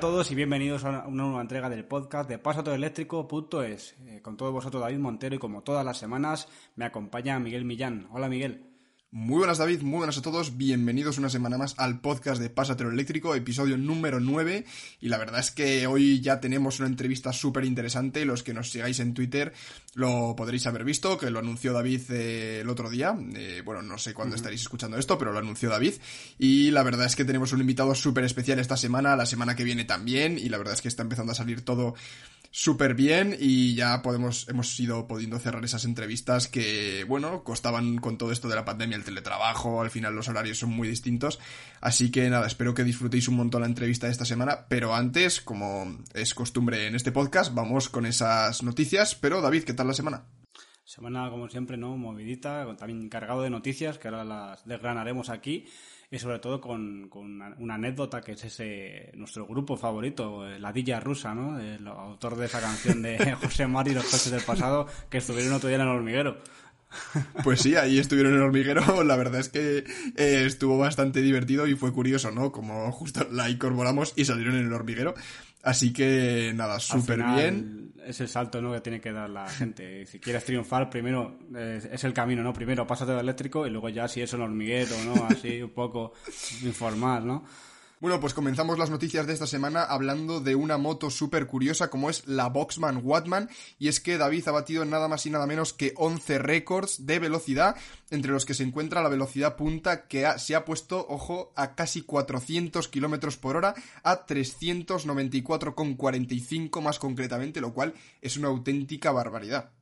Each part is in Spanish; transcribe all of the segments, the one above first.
A todos y bienvenidos a una nueva entrega del podcast de pasatoeléctrico.es. Eh, con todos vosotros David Montero y como todas las semanas me acompaña Miguel Millán. Hola Miguel. Muy buenas David, muy buenas a todos, bienvenidos una semana más al podcast de Pásatelo Eléctrico, episodio número 9 y la verdad es que hoy ya tenemos una entrevista súper interesante, los que nos sigáis en Twitter lo podréis haber visto, que lo anunció David eh, el otro día, eh, bueno, no sé cuándo estaréis escuchando esto, pero lo anunció David. Y la verdad es que tenemos un invitado súper especial esta semana, la semana que viene también. Y la verdad es que está empezando a salir todo súper bien y ya podemos, hemos ido pudiendo cerrar esas entrevistas que, bueno, costaban con todo esto de la pandemia, el teletrabajo, al final los horarios son muy distintos. Así que nada, espero que disfrutéis un montón la entrevista de esta semana, pero antes, como es costumbre en este podcast, vamos con esas noticias. Pero David, ¿qué tal la semana? Semana, como siempre, ¿no? Movidita, también cargado de noticias que ahora las desgranaremos aquí y sobre todo con, con una, anécdota que es ese nuestro grupo favorito, eh, La Dilla Rusa, ¿no? El autor de esa canción de José Mari y los coches del pasado que estuvieron otro día en el hormiguero. Pues sí, ahí estuvieron en el hormiguero. La verdad es que eh, estuvo bastante divertido y fue curioso, ¿no? Como justo la incorporamos y salieron en el hormiguero. Así que nada, súper bien. Es el salto ¿no? que tiene que dar la gente. Si quieres triunfar, primero es el camino, ¿no? Primero pásate al eléctrico y luego ya si es el hormiguero, ¿no? Así un poco informal, ¿no? Bueno, pues comenzamos las noticias de esta semana hablando de una moto súper curiosa como es la Boxman Wattman y es que David ha batido nada más y nada menos que 11 récords de velocidad entre los que se encuentra la velocidad punta que se ha puesto, ojo, a casi 400 kilómetros por hora a 394,45 más concretamente, lo cual es una auténtica barbaridad.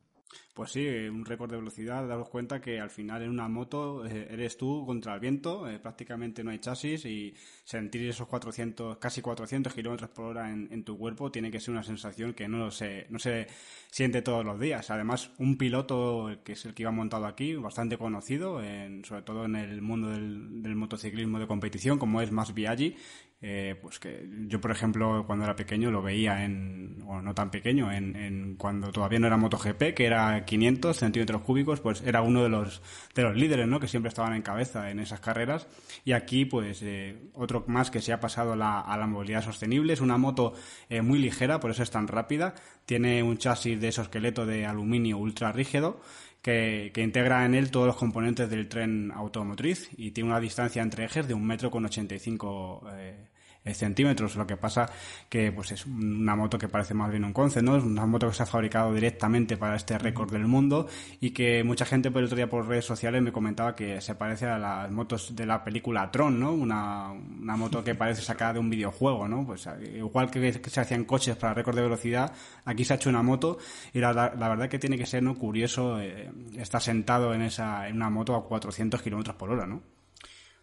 Pues sí, un récord de velocidad, daros cuenta que al final en una moto eh, eres tú contra el viento, eh, prácticamente no hay chasis y sentir esos 400, casi 400 kilómetros por hora en, tu cuerpo tiene que ser una sensación que no se, no se siente todos los días. Además, un piloto que es el que iba montado aquí, bastante conocido, sobre todo en el mundo del, del motociclismo de competición, como es Mas Biaggi, eh, pues que yo, por ejemplo, cuando era pequeño lo veía en, o no tan pequeño, en, en, cuando todavía no era MotoGP, que era 500 centímetros cúbicos, pues era uno de los, de los líderes, ¿no? Que siempre estaban en cabeza en esas carreras. Y aquí, pues, eh, otro más que se ha pasado la, a la movilidad sostenible. Es una moto eh, muy ligera, por eso es tan rápida. Tiene un chasis de esqueleto de aluminio ultra rígido que, que, integra en él todos los componentes del tren automotriz y tiene una distancia entre ejes de un metro con 85 eh, centímetros. Lo que pasa que pues es una moto que parece más bien un concept, ¿no? Es una moto que se ha fabricado directamente para este récord del mundo y que mucha gente por el otro día por redes sociales me comentaba que se parece a las motos de la película Tron, ¿no? Una, una moto que parece sacada de un videojuego, ¿no? Pues eh, igual que, se hacían coches para récord de velocidad, aquí se ha hecho una moto y la, la, verdad que tiene que ser, ¿no? Curioso eh, estar sentado en esa, en una moto a 400 kilómetros por hora, ¿no?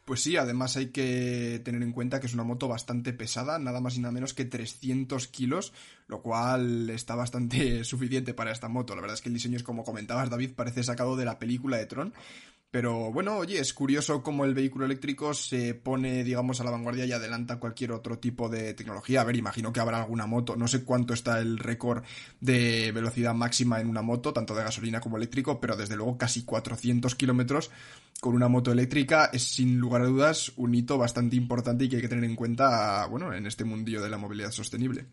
Pues sí, además hay que tener en cuenta que es una moto bastante pesada, nada más y nada menos que 300 kilos, lo cual está bastante suficiente para esta moto. La verdad es que el diseño es como comentabas, David, parece sacado de la película de Tron. Pero bueno, oye, es curioso cómo el vehículo eléctrico se pone, digamos, a la vanguardia y adelanta cualquier otro tipo de tecnología. A ver, imagino que habrá alguna moto, no sé cuánto está el récord de velocidad máxima en una moto, tanto de gasolina como eléctrico, pero desde luego casi 400 kilómetros con una moto eléctrica es sin lugar a dudas un hito bastante importante y que hay que tener en cuenta, bueno, en este mundillo de la movilidad sostenible.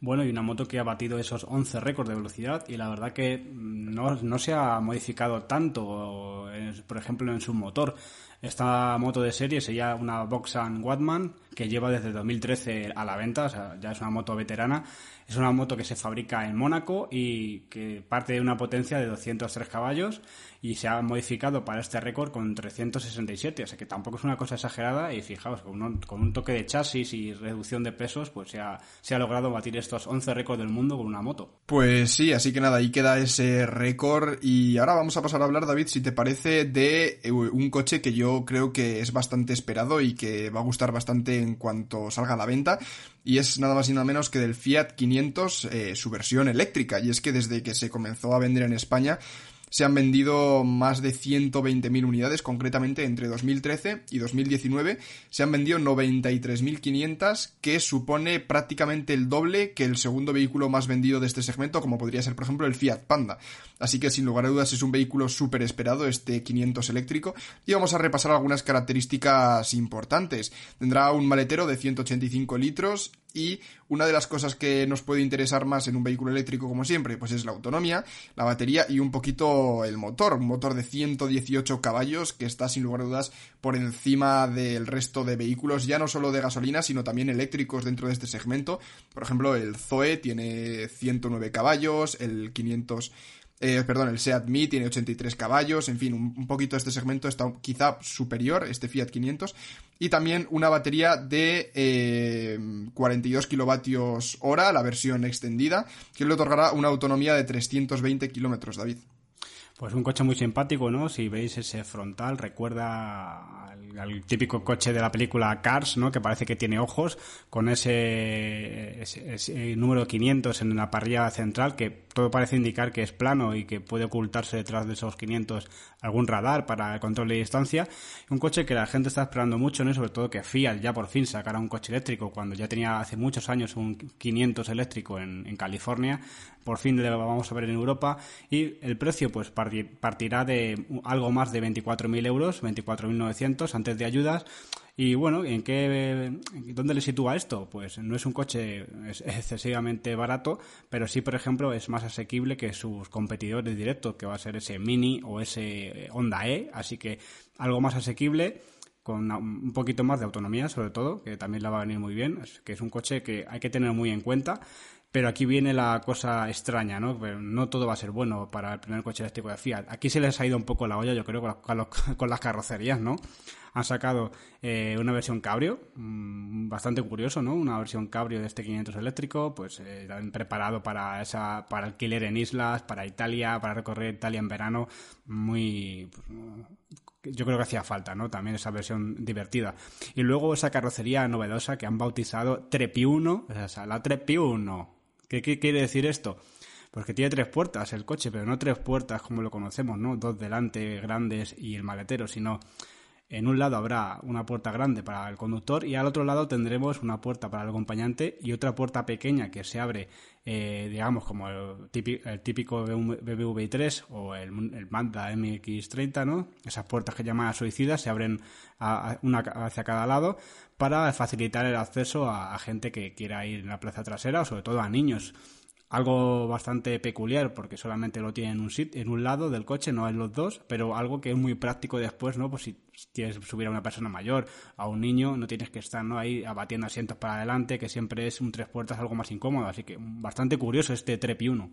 Bueno, y una moto que ha batido esos 11 récords de velocidad y la verdad que no, no se ha modificado tanto, por ejemplo, en su motor. Esta moto de serie sería una Boxan Wattman que lleva desde 2013 a la venta, o sea, ya es una moto veterana. Es una moto que se fabrica en Mónaco y que parte de una potencia de 203 caballos y se ha modificado para este récord con 367, o sea que tampoco es una cosa exagerada y fijaos, con un, con un toque de chasis y reducción de pesos, pues se ha, se ha logrado batir estos 11 récords del mundo con una moto. Pues sí, así que nada, ahí queda ese récord y ahora vamos a pasar a hablar, David, si te parece, de eh, un coche que yo creo que es bastante esperado y que va a gustar bastante en cuanto salga a la venta y es nada más y nada menos que del Fiat 500 eh, su versión eléctrica y es que desde que se comenzó a vender en España se han vendido más de 120.000 unidades, concretamente entre 2013 y 2019 se han vendido 93.500, que supone prácticamente el doble que el segundo vehículo más vendido de este segmento, como podría ser, por ejemplo, el Fiat Panda. Así que, sin lugar a dudas, es un vehículo súper esperado, este 500 eléctrico, y vamos a repasar algunas características importantes. Tendrá un maletero de 185 litros, y una de las cosas que nos puede interesar más en un vehículo eléctrico como siempre, pues es la autonomía, la batería y un poquito el motor, un motor de 118 caballos que está sin lugar a dudas por encima del resto de vehículos, ya no solo de gasolina, sino también eléctricos dentro de este segmento. Por ejemplo, el Zoe tiene 109 caballos, el 500 eh, perdón, el Seat Mii tiene 83 caballos, en fin, un, poquito este segmento está quizá superior, este Fiat 500, y también una batería de 42 eh, kilovatios hora, la versión extendida, que le otorgará una autonomía de 320 kilómetros, David. Pues un coche muy simpático, ¿no? Si veis ese frontal, recuerda al, típico coche de la película Cars, ¿no? Que parece que tiene ojos, con ese, ese, número 500 en la parrilla central, que todo parece indicar que es plano y que puede ocultarse detrás de esos 500 algún radar para el control de distancia. Un coche que la gente está esperando mucho, ¿no? sobre todo que Fiat ya por fin sacara un coche eléctrico, cuando ya tenía hace muchos años un 500 eléctrico en, en California por fin lo vamos a ver en Europa y el precio pues partirá de algo más de 24.000 euros, 24.900 antes de ayudas. Y bueno, ¿en qué, dónde le sitúa esto? Pues no es un coche excesivamente barato, pero sí, por ejemplo, es más asequible que sus competidores directos, que va a ser ese Mini o ese Honda E, así que algo más asequible con un poquito más de autonomía, sobre todo, que también la va a venir muy bien, que es un coche que hay que tener muy en cuenta pero aquí viene la cosa extraña, ¿no? no todo va a ser bueno para el primer coche eléctrico de Fiat. Aquí se les ha ido un poco la olla, yo creo, con, las carrocerías, ¿no? Han sacado eh, una versión cabrio, mm, bastante curioso, ¿no? Una versión cabrio de este 500 eléctrico, pues eh, preparado para esa, para alquiler en islas, para Italia, para recorrer Italia en verano, muy, pues, yo creo que hacía falta, ¿no? También esa versión divertida. Y luego esa carrocería novedosa que han bautizado Trepi 1, o sea, la Trepi 1, ¿Qué, quiere decir esto? Pues que tiene tres puertas el coche, pero no tres puertas como lo conocemos, ¿no? Dos delante, grandes y el maletero, sino en un lado habrá una puerta grande para el conductor y al otro lado tendremos una puerta para el acompañante y otra puerta pequeña que se abre, eh, digamos, como el típico, el típico BMW i3 o el, Mazda MX30, ¿no? Esas puertas que llaman suicidas se abren una hacia cada lado para facilitar el acceso a, gente que quiera ir en la plaza trasera o sobre todo a niños. Algo bastante peculiar porque solamente lo tiene en un sit, en un lado del coche, no en los dos, pero algo que es muy práctico después, ¿no? Pues si quieres subir a una persona mayor, a un niño, no tienes que estar ¿no? ahí abatiendo asientos para adelante, que siempre es un tres puertas algo más incómodo. Así que bastante curioso este Trepi 1.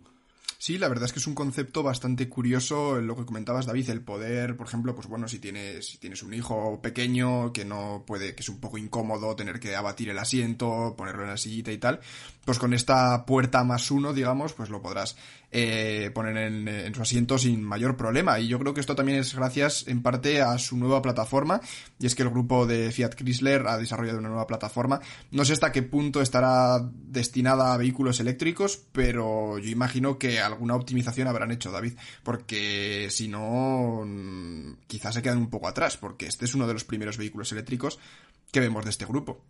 Sí, la verdad es que es un concepto bastante curioso lo que comentabas, David, el poder, por ejemplo, pues bueno, si tienes, si tienes un hijo pequeño que no puede, que es un poco incómodo tener que abatir el asiento, ponerlo en la sillita y tal, pues con esta puerta más uno, digamos, pues lo podrás eh, poner en, su asiento sin mayor problema. Y yo creo que esto también es gracias en parte a su nueva plataforma. Y es que el grupo de Fiat Chrysler ha desarrollado una nueva plataforma. No sé hasta qué punto estará destinada a vehículos eléctricos, pero yo imagino que alguna optimización habrán hecho, David. Porque si no, mm, quizás se quedan un poco atrás, porque este es uno de los primeros vehículos eléctricos que vemos de este grupo.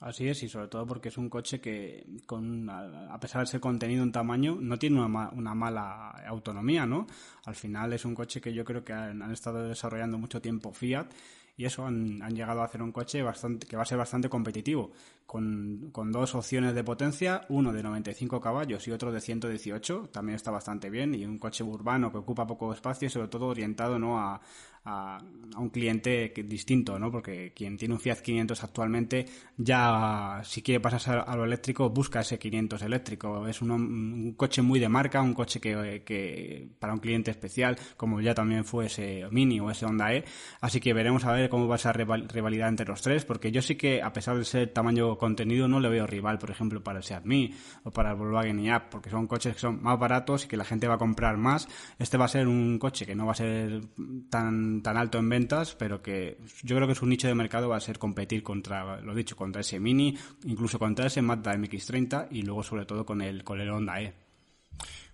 Así es, y sobre todo porque es un coche que, con, a pesar de ser contenido en tamaño, no tiene una, una mala autonomía, ¿no? Al final es un coche que yo creo que han, estado desarrollando mucho tiempo Fiat y eso han, han, llegado a hacer un coche bastante, que va a ser bastante competitivo, con, con, dos opciones de potencia, uno de 95 caballos y otro de 118, también está bastante bien, y un coche urbano que ocupa poco espacio y sobre todo orientado ¿no? a, a, un cliente distinto, ¿no? Porque quien tiene un Fiat 500 actualmente ya, si quiere pasarse a lo eléctrico, busca ese 500 eléctrico. Es un, coche muy de marca, un coche que, para un cliente especial, como ya también fue ese Mini o ese Honda E. Así que veremos a ver cómo va esa rivalidad entre los tres, porque yo sí que, a pesar de ser tamaño contenido, no le veo rival, por ejemplo, para el Seat Mii o para el Volkswagen IAP, porque son coches que son más baratos y que la gente va a comprar más. Este va a ser un coche que no va a ser tan tan, alto en ventas, pero que yo creo que su nicho de mercado va a ser competir contra, lo dicho, contra ese Mini, incluso contra ese Mazda MX-30 y luego sobre todo con el, con el Honda E.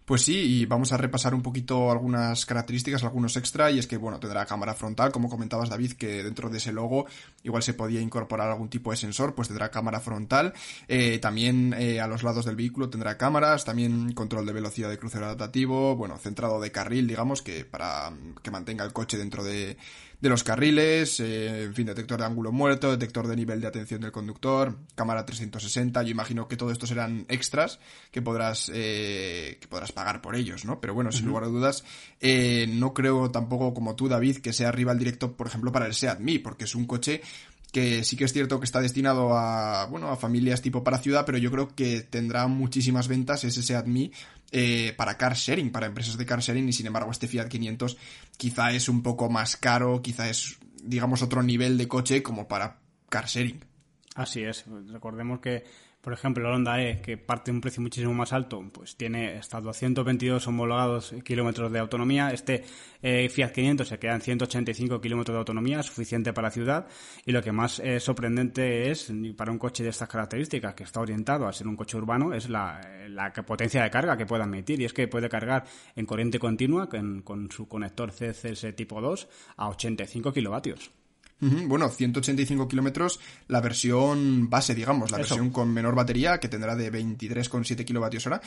Pues sí, y vamos a repasar un poquito algunas características, algunos extra, y es que, bueno, tendrá cámara frontal, como comentabas David, que dentro de ese logo igual se podía incorporar algún tipo de sensor, pues tendrá cámara frontal, eh, también eh, a los lados del vehículo tendrá cámaras, también control de velocidad de crucero adaptativo, bueno, centrado de carril, digamos, que para que mantenga el coche dentro de, de los carriles, eh, en fin, detector de ángulo muerto, detector de nivel de atención del conductor, cámara 360, yo imagino que todo esto serán extras que podrás, eh, que podrás pagar por ellos, ¿no? Pero bueno, sin lugar a dudas, eh, no creo tampoco como tú, David, que sea rival directo, por ejemplo, para el Seat porque es un coche que sí que es cierto que está destinado a, bueno, a familias tipo para ciudad, pero yo creo que tendrá muchísimas ventas ese Seat eh, para car sharing, para empresas de car sharing, y sin embargo este Fiat 500 quizá es un poco más caro, quizá es, digamos, otro nivel de coche como para car sharing. Así es, recordemos que por ejemplo, el Honda E, que parte de un precio muchísimo más alto, pues tiene hasta 222 homologados kilómetros de autonomía. Este eh, Fiat 500 se queda en 185 kilómetros de autonomía, suficiente para la ciudad. Y lo que más eh, sorprendente es, para un coche de estas características, que está orientado a ser un coche urbano, es la, potencia de carga que puede admitir. Y es que puede cargar en corriente continua, con, su conector CCS tipo 2, a 85 kilovatios. Bueno, 185 kilómetros la versión base, digamos, la versión con menor batería, que tendrá de 23,7 kilovatios hora,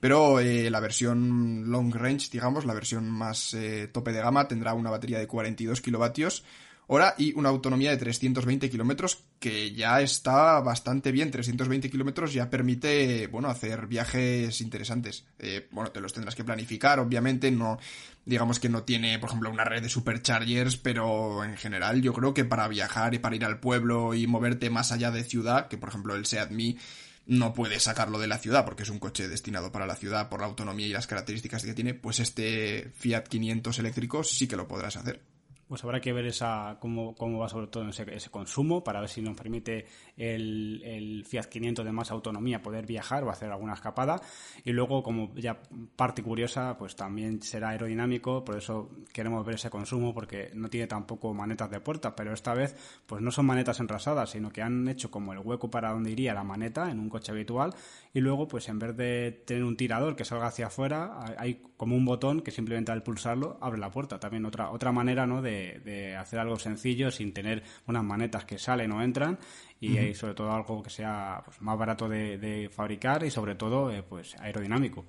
pero eh, la versión long range, digamos, la versión más eh, tope de gama, tendrá una batería de 42 kilovatios hora y una autonomía de 320 kilómetros que ya está bastante bien. 320 kilómetros ya permite, bueno, hacer viajes interesantes. Eh, bueno, te los tendrás que planificar, obviamente, no, digamos que no tiene, por ejemplo, una red de superchargers, pero en general yo creo que para viajar y para ir al pueblo y moverte más allá de ciudad, que por ejemplo el Seat Mii no puede sacarlo de la ciudad porque es un coche destinado para la ciudad por la autonomía y las características que tiene, pues este Fiat 500 eléctrico sí que lo podrás hacer pues habrá que ver esa cómo, cómo va sobre todo ese, ese consumo para ver si nos permite el, el, Fiat 500 de más autonomía poder viajar o hacer alguna escapada. Y luego como ya parte curiosa pues también será aerodinámico por eso queremos ver ese consumo porque no tiene tampoco manetas de puerta pero esta vez pues no son manetas enrasadas sino que han hecho como el hueco para donde iría la maneta en un coche habitual. Y luego pues en vez de tener un tirador que salga hacia afuera hay como un botón que simplemente al pulsarlo abre la puerta. También otra otra manera no de de, hacer algo sencillo sin tener unas manetas que salen o entran y, sobre todo algo que sea pues, más barato de, fabricar y sobre todo eh, pues aerodinámico.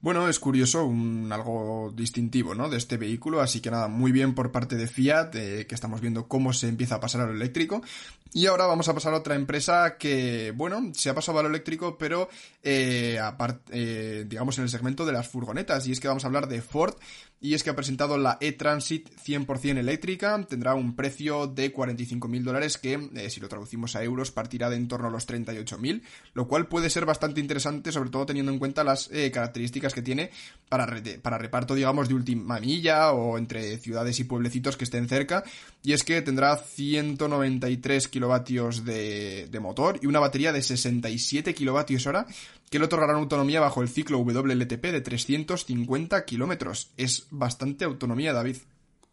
Bueno, es curioso, un, algo distintivo, ¿no? De este vehículo, así que nada, muy bien por parte de Fiat, eh, que estamos viendo cómo se empieza a pasar a lo eléctrico. Y ahora vamos a pasar a otra empresa que, bueno, se ha pasado a lo eléctrico, pero eh, aparte, eh, digamos en el segmento de las furgonetas. Y es que vamos a hablar de Ford, y es que ha presentado la e-Transit 100% eléctrica, tendrá un precio de 45.000 dólares que, eh, si lo traducimos a euros, partirá de en torno a los 38.000, lo cual puede ser bastante interesante, sobre todo teniendo en cuenta las eh, características que tiene para, para reparto, digamos, de última milla o entre ciudades y pueblecitos que estén cerca, y es que tendrá 193 kilovatios de, motor y una batería de 67 kilovatios hora que le otorgarán autonomía bajo el ciclo WLTP de 350 kilómetros. Es bastante autonomía, David.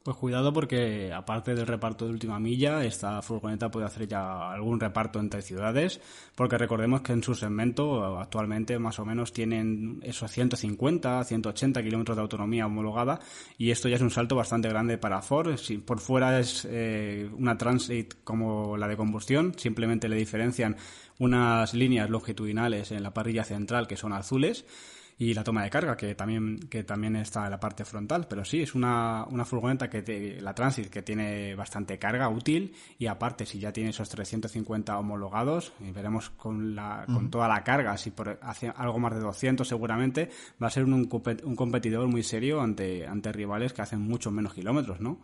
Pues cuidado porque aparte del reparto de última milla, esta furgoneta puede hacer ya algún reparto entre ciudades, porque recordemos que en su segmento actualmente más o menos tienen esos 150, 180 kilómetros de autonomía homologada y esto ya es un salto bastante grande para Ford. Si por fuera es eh, una Transit como la de combustión, simplemente le diferencian unas líneas longitudinales en la parrilla central que son azules y la toma de carga que también que también está en la parte frontal pero sí es una, una furgoneta que la Transit que tiene bastante carga útil y aparte si ya tiene esos 350 homologados y veremos con la con toda la carga si por hace algo más de 200 seguramente va a ser un, un competidor muy serio ante ante rivales que hacen mucho menos kilómetros no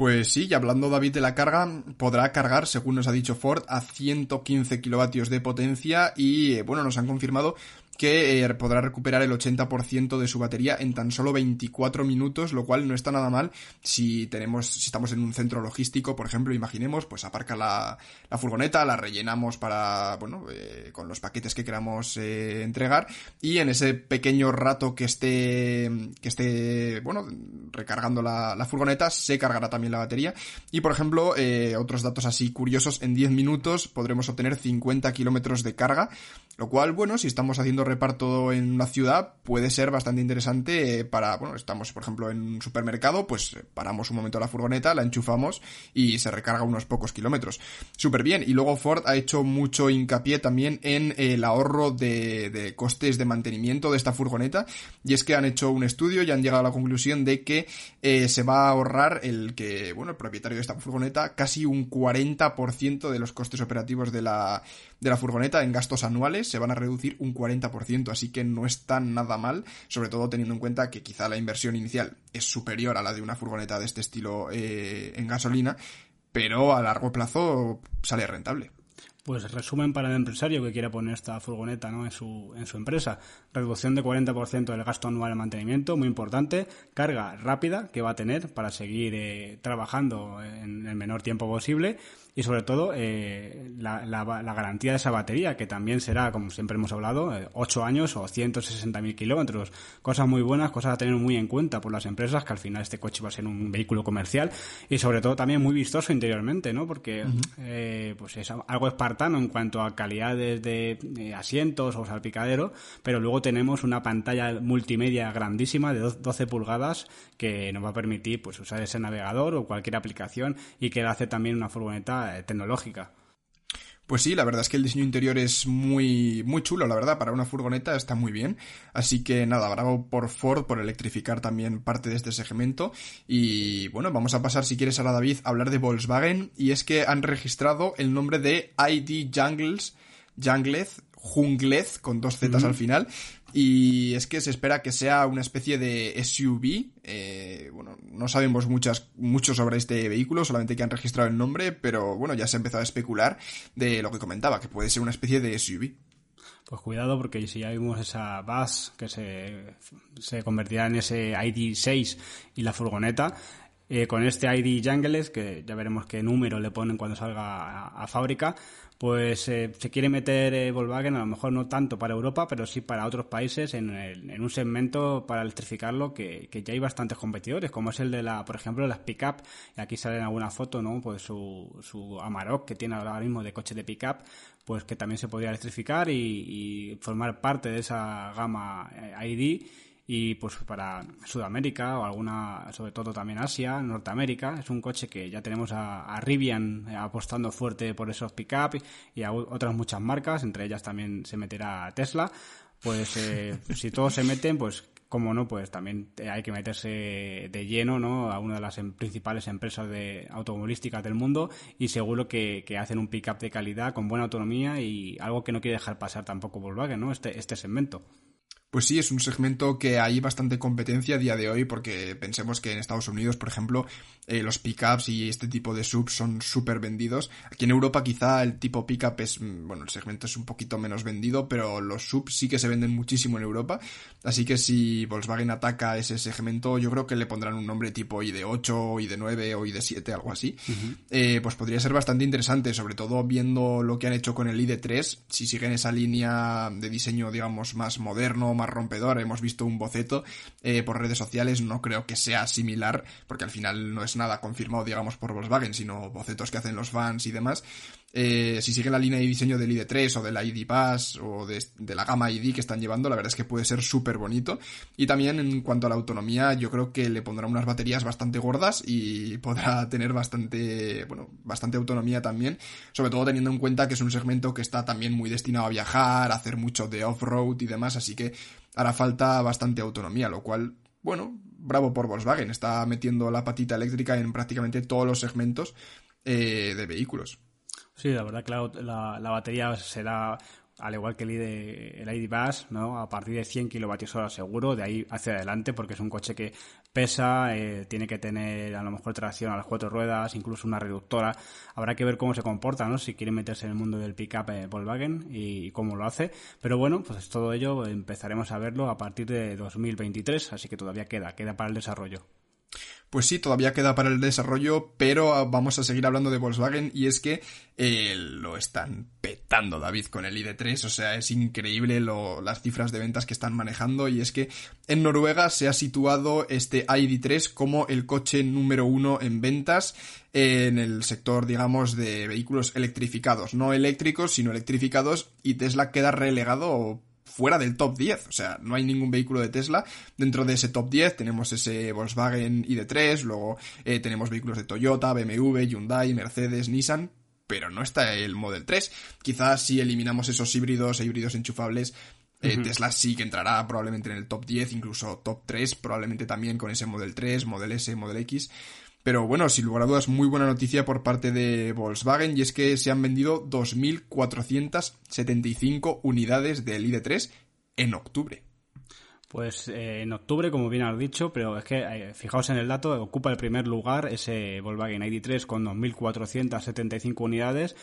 pues sí, y hablando David de la carga, podrá cargar, según nos ha dicho Ford, a 115 kilovatios de potencia y, eh, bueno, nos han confirmado que eh, podrá recuperar el 80% de su batería en tan solo 24 minutos, lo cual no está nada mal. Si tenemos, si estamos en un centro logístico, por ejemplo, imaginemos, pues aparca la, la furgoneta, la rellenamos para, bueno, eh, con los paquetes que queramos eh, entregar. Y en ese pequeño rato que esté, que esté, bueno, recargando la, la furgoneta, se cargará también la batería. Y, por ejemplo, otros datos así curiosos, en 10 minutos podremos obtener 50 kilómetros de carga, lo cual, bueno, si estamos haciendo reparto en una ciudad puede ser bastante interesante para, bueno, estamos por ejemplo en un supermercado, pues paramos un momento la furgoneta, la enchufamos y se recarga unos pocos kilómetros. Súper bien. Y luego Ford ha hecho mucho hincapié también en el ahorro de, de costes de mantenimiento de esta furgoneta y es que han hecho un estudio y han llegado a la conclusión de que eh, se va a ahorrar el que, bueno, el propietario de esta furgoneta casi un 40% de los costes operativos de la, de la furgoneta en gastos anuales se van a reducir un 40%, así que no está nada mal, sobre todo teniendo en cuenta que quizá la inversión inicial es superior a la de una furgoneta de este estilo eh, en gasolina, pero a largo plazo sale rentable. Pues resumen para el empresario que quiera poner esta furgoneta ¿no? en, su, en su empresa. Reducción de 40% del gasto anual de mantenimiento, muy importante. Carga rápida que va a tener para seguir eh, trabajando en el menor tiempo posible y sobre todo eh, la, la, garantía de esa batería, que también será, como siempre hemos hablado, 8 eh, años o 160.000 kilómetros. Cosas muy buenas, cosas a tener muy en cuenta por las empresas, que al final este coche va a ser un vehículo comercial y sobre todo también muy vistoso interiormente, ¿no? Porque eh, pues es algo espartano en cuanto a calidades de asientos o salpicadero, pero luego tenemos una pantalla multimedia grandísima de 12 pulgadas que nos va a permitir pues usar ese navegador o cualquier aplicación y que hace también una furgoneta eh, tecnológica. Pues sí, la verdad es que el diseño interior es muy, muy chulo, la verdad, para una furgoneta está muy bien. Así que nada, bravo por Ford por electrificar también parte de este segmento. Y bueno, vamos a pasar, si quieres, a la David, a hablar de Volkswagen. Y es que han registrado el nombre de ID Jungles, Junglez, Junglez, con dos zetas al final, y es que se espera que sea una especie de SUV. Eh, bueno, no sabemos muchas, mucho sobre este vehículo, solamente que han registrado el nombre, pero bueno, ya se ha empezado a especular de lo que comentaba, que puede ser una especie de SUV. Pues cuidado porque si ya vimos esa bus que se, se convertirá en ese ID6 y la furgoneta, eh, con este ID Jungles, que ya veremos qué número le ponen cuando salga a fábrica, pues eh, se quiere meter eh, Volkswagen, a lo mejor no tanto para Europa, pero sí para otros países en, en un segmento para electrificarlo que, que, ya hay bastantes competidores, como es el de la, por ejemplo, las pick-up, y aquí sale en alguna foto, ¿no? Pues su, su Amarok que tiene ahora mismo de coche de pick-up, pues que también se podría electrificar y, y formar parte de esa gama eh, ID y pues para Sudamérica o alguna, sobre todo también Asia, Norteamérica, es un coche que ya tenemos a, Rivian apostando fuerte por esos pick-up y a otras muchas marcas, entre ellas también se meterá Tesla. Pues eh, si todos se meten, pues como no, pues también hay que meterse de lleno ¿no? a una de las em, principales empresas de automovilísticas del mundo y seguro que, que hacen un pick-up de calidad con buena autonomía y algo que no quiere dejar pasar tampoco Volkswagen, ¿no? Este, este segmento. Pues sí, es un segmento que hay bastante competencia a día de hoy porque pensemos que en Estados Unidos, por ejemplo, eh, los pickups y este tipo de subs son súper vendidos. Aquí en Europa quizá el tipo pickup es, mm, bueno, el segmento es un poquito menos vendido, pero los subs sí que se venden muchísimo en Europa. Así que si Volkswagen ataca ese segmento, yo creo que le pondrán un nombre tipo ID8, ID9 o ID7, algo así. eh, pues podría ser bastante interesante, sobre todo viendo lo que han hecho con el ID3. Si siguen esa línea de diseño, digamos, más moderno, más rompedor, hemos visto un boceto eh, por redes sociales, no creo que sea similar, porque al final no es nada confirmado, digamos, por Volkswagen, sino bocetos que hacen los fans y demás. Eh, si sigue la línea de diseño del ID3 o de la ID Pass o de, la gama ID que están llevando, la verdad es que puede ser súper bonito. Y también en cuanto a la autonomía, yo creo que le pondrá unas baterías bastante gordas y podrá tener bastante, bueno, bastante autonomía también. Sobre todo teniendo en cuenta que es un segmento que está también muy destinado a viajar, a hacer mucho de off-road y demás, así que hará falta bastante autonomía, lo cual, bueno, bravo por Volkswagen, está metiendo la patita eléctrica en prácticamente todos los segmentos eh, de vehículos. Sí, la verdad que la, la, batería será al igual que el ID, el ID Bus, ¿no? A partir de 100 kilovatios hora seguro, de ahí hacia adelante, porque es un coche que pesa, eh, tiene que tener a lo mejor tracción a las cuatro ruedas, incluso una reductora. Habrá que ver cómo se comporta, ¿no? Si quiere meterse en el mundo del pickup eh, Volkswagen y, cómo lo hace. Pero bueno, pues todo ello empezaremos a verlo a partir de 2023, así que todavía queda, queda para el desarrollo. Pues sí, todavía queda para el desarrollo, pero vamos a seguir hablando de Volkswagen y es que eh, lo están petando David con el ID3, o sea, es increíble lo, las cifras de ventas que están manejando y es que en Noruega se ha situado este ID3 como el coche número uno en ventas en el sector, digamos, de vehículos electrificados, no eléctricos, sino electrificados y Tesla queda relegado fuera del top 10. O sea, no hay ningún vehículo de Tesla dentro de ese top 10. Tenemos ese Volkswagen ID3, luego eh, tenemos vehículos de Toyota, BMW, Hyundai, Mercedes, Nissan, pero no está el Model 3. Quizás si eliminamos esos híbridos e híbridos enchufables, eh, Tesla sí que entrará probablemente en el top 10, incluso top 3, probablemente también con ese Model 3, Model S, Model X. Pero bueno, sin lugar a dudas, muy buena noticia por parte de Volkswagen y es que se han vendido 2.475 unidades del ID3 en octubre. Pues eh, en octubre, como bien has dicho, pero es que eh, fijaos en el dato, ocupa el primer lugar ese Volkswagen ID3 con 2.475 unidades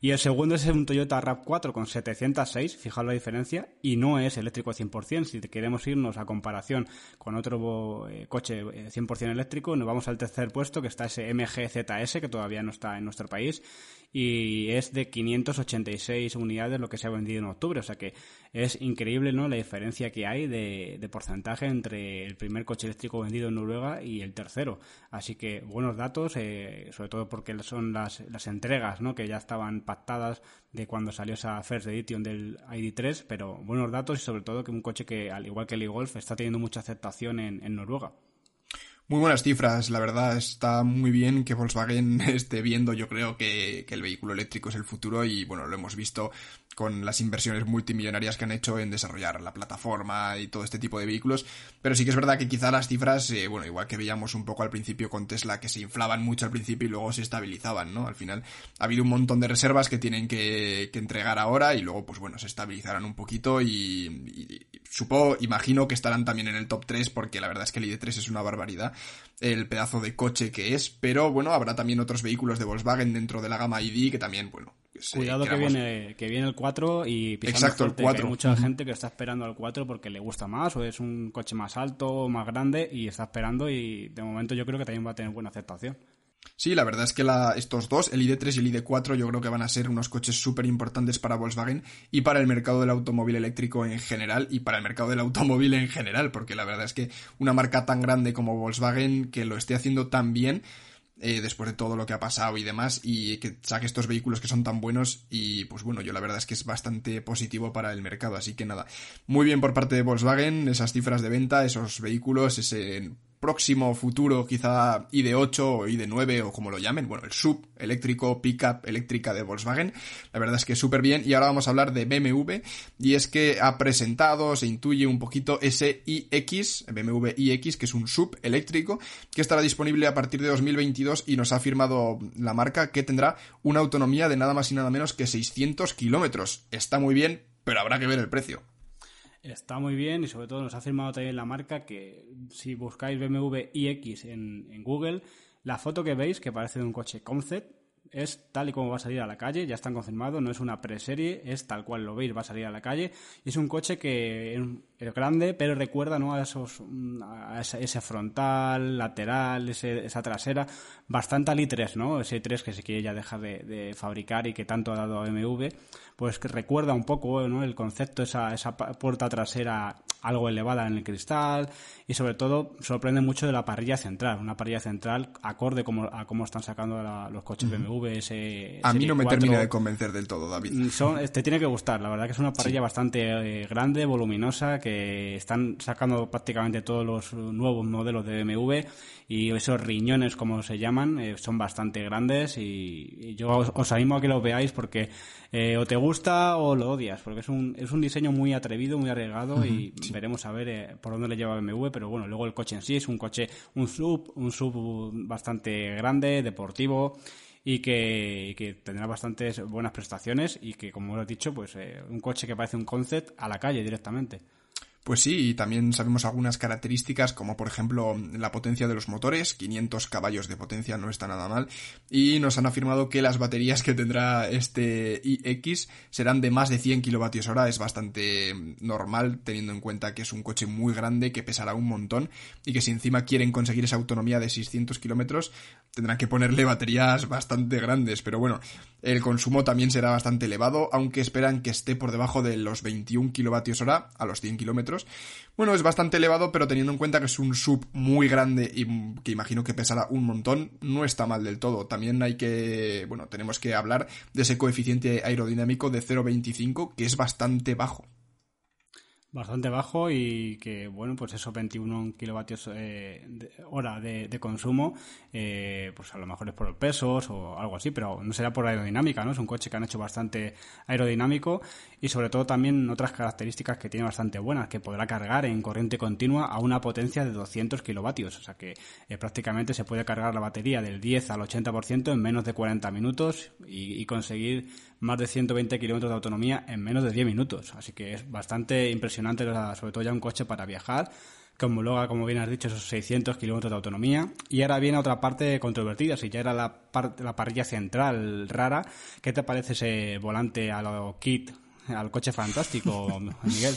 y el segundo es un Toyota RAV4 con 706, fijaos la diferencia, y no es eléctrico 100%. Si queremos irnos a comparación con otro eh, coche 100% eh, eléctrico, nos vamos al tercer puesto, que está ese MG ZS, que todavía no está en nuestro país, y es de 586 unidades lo que se ha vendido en octubre. O sea que es increíble ¿no? la diferencia que hay de, porcentaje entre el primer coche eléctrico vendido en Noruega y el tercero. Así que buenos datos, eh, sobre todo porque son las, las entregas ¿no? que ya estaban pactadas de cuando salió esa First Edition del ID3, pero buenos datos y sobre todo que un coche que, al igual que el e-Golf, está teniendo mucha aceptación en Noruega. Muy buenas cifras, la verdad está muy bien que Volkswagen esté viendo, yo creo que, que, el vehículo eléctrico es el futuro y bueno, lo hemos visto con las inversiones multimillonarias que han hecho en desarrollar la plataforma y todo este tipo de vehículos, pero sí que es verdad que quizá las cifras, eh, bueno, igual que veíamos un poco al principio con Tesla, que se inflaban mucho al principio y luego se estabilizaban, ¿no? Al final ha habido un montón de reservas que tienen que, que entregar ahora y luego, pues bueno, se estabilizarán un poquito y, y supongo, imagino que estarán también en el top 3 porque la verdad es que el ID3 es una barbaridad el pedazo de coche que es, pero bueno, habrá también otros vehículos de Volkswagen dentro de la gama ID que también, bueno, Cuidado que viene, que viene el 4 y Exacto, el 4. hay mucha gente que está esperando al 4 porque le gusta más o es un coche más alto, más grande y está esperando y de momento yo creo que también va a tener buena aceptación. Sí, la verdad es que estos dos, el ID3 y el ID4, yo creo que van a ser unos coches súper importantes para Volkswagen y para el mercado del automóvil eléctrico en general y para el mercado del automóvil en general, porque la verdad es que una marca tan grande como Volkswagen que lo esté haciendo tan bien, eh, después de todo lo que ha pasado y demás, y que saque estos vehículos que son tan buenos, y pues bueno, yo la verdad es que es bastante positivo para el mercado, así que nada, muy bien por parte de Volkswagen, esas cifras de venta, esos vehículos, ese próximo futuro, quizá ID8 o ID9 o como lo llamen, bueno, el sub eléctrico, pickup eléctrica de Volkswagen, la verdad es que súper bien. Y ahora vamos a hablar de BMW, y es que ha presentado, se intuye un poquito ese iX, BMW iX, que es un sub eléctrico, que estará disponible a partir de 2022 y nos ha firmado la marca que tendrá una autonomía de nada más y nada menos que 600 kilómetros. Está muy bien, pero habrá que ver el precio. Está muy bien y sobre todo nos ha firmado también la marca que si buscáis BMW iX en, en Google, la foto que veis, que parece de un coche concept, es tal y como va a salir a la calle, ya están confirmados, no es una preserie, es tal cual lo veis, va a salir a la calle. Y es un coche que es grande, pero recuerda ¿no? a, esos, a ese, frontal, lateral, esa trasera, bastante al i3, ¿no? Ese i3 que se quiere ya dejar de, fabricar y que tanto ha dado a BMW, pues que recuerda un poco ¿no? el concepto, esa, esa puerta trasera algo elevada en el cristal y sobre todo sorprende mucho de la parrilla central, una parrilla central acorde como, a cómo están sacando los coches BMW. Ese, a mí no me termina de convencer del todo, David. Mm, son, te tiene que gustar, la verdad que es una parrilla bastante eh, grande, voluminosa, que están sacando prácticamente todos los nuevos modelos de BMW y esos riñones, como se llaman, eh, son bastante grandes y, yo os, animo a que los veáis porque eh, o te gusta o lo odias, porque es un, es un diseño muy atrevido, muy arriesgado y veremos a ver eh, por dónde le lleva BMW, pero bueno, luego el coche en sí es un coche, un sub, un sub bastante grande, deportivo y que, que, tendrá bastantes buenas prestaciones y que, como he dicho, pues un coche que parece un concept a la calle directamente. Pues sí, y también sabemos algunas características como por ejemplo la potencia de los motores, 500 caballos de potencia no está nada mal, y nos han afirmado que las baterías que tendrá este iX serán de más de 100 kWh, es bastante normal teniendo en cuenta que es un coche muy grande que pesará un montón y que si encima quieren conseguir esa autonomía de 600 kilómetros tendrán que ponerle baterías bastante grandes, pero bueno, el consumo también será bastante elevado, aunque esperan que esté por debajo de los 21 kWh a los 100 kilómetros. Bueno, es bastante elevado, pero teniendo en cuenta que es un sub muy grande y que imagino que pesará un montón, no está mal del todo. También hay que, bueno, tenemos que hablar de ese coeficiente aerodinámico de 0,25, que es bastante bajo. Bastante bajo y que, bueno, pues esos 21 kilovatios eh, hora de, consumo, eh, pues a lo mejor es por pesos o algo así, pero no será por aerodinámica, ¿no? Es un coche que han hecho bastante aerodinámico y sobre todo también otras características que tiene bastante buenas, que podrá cargar en corriente continua a una potencia de 200 kilovatios, o sea que eh, prácticamente se puede cargar la batería del 10 al 80% en menos de 40 minutos y conseguir más de 120 kilómetros de autonomía en menos de 10 minutos, así que es bastante impresionante sobre todo ya un coche para viajar, que homologa, como bien has dicho, esos 600 kilómetros de autonomía. Y ahora viene otra parte controvertida, si ya era la, la parrilla central rara, ¿qué te parece ese volante a lo kit, al coche fantástico, Miguel?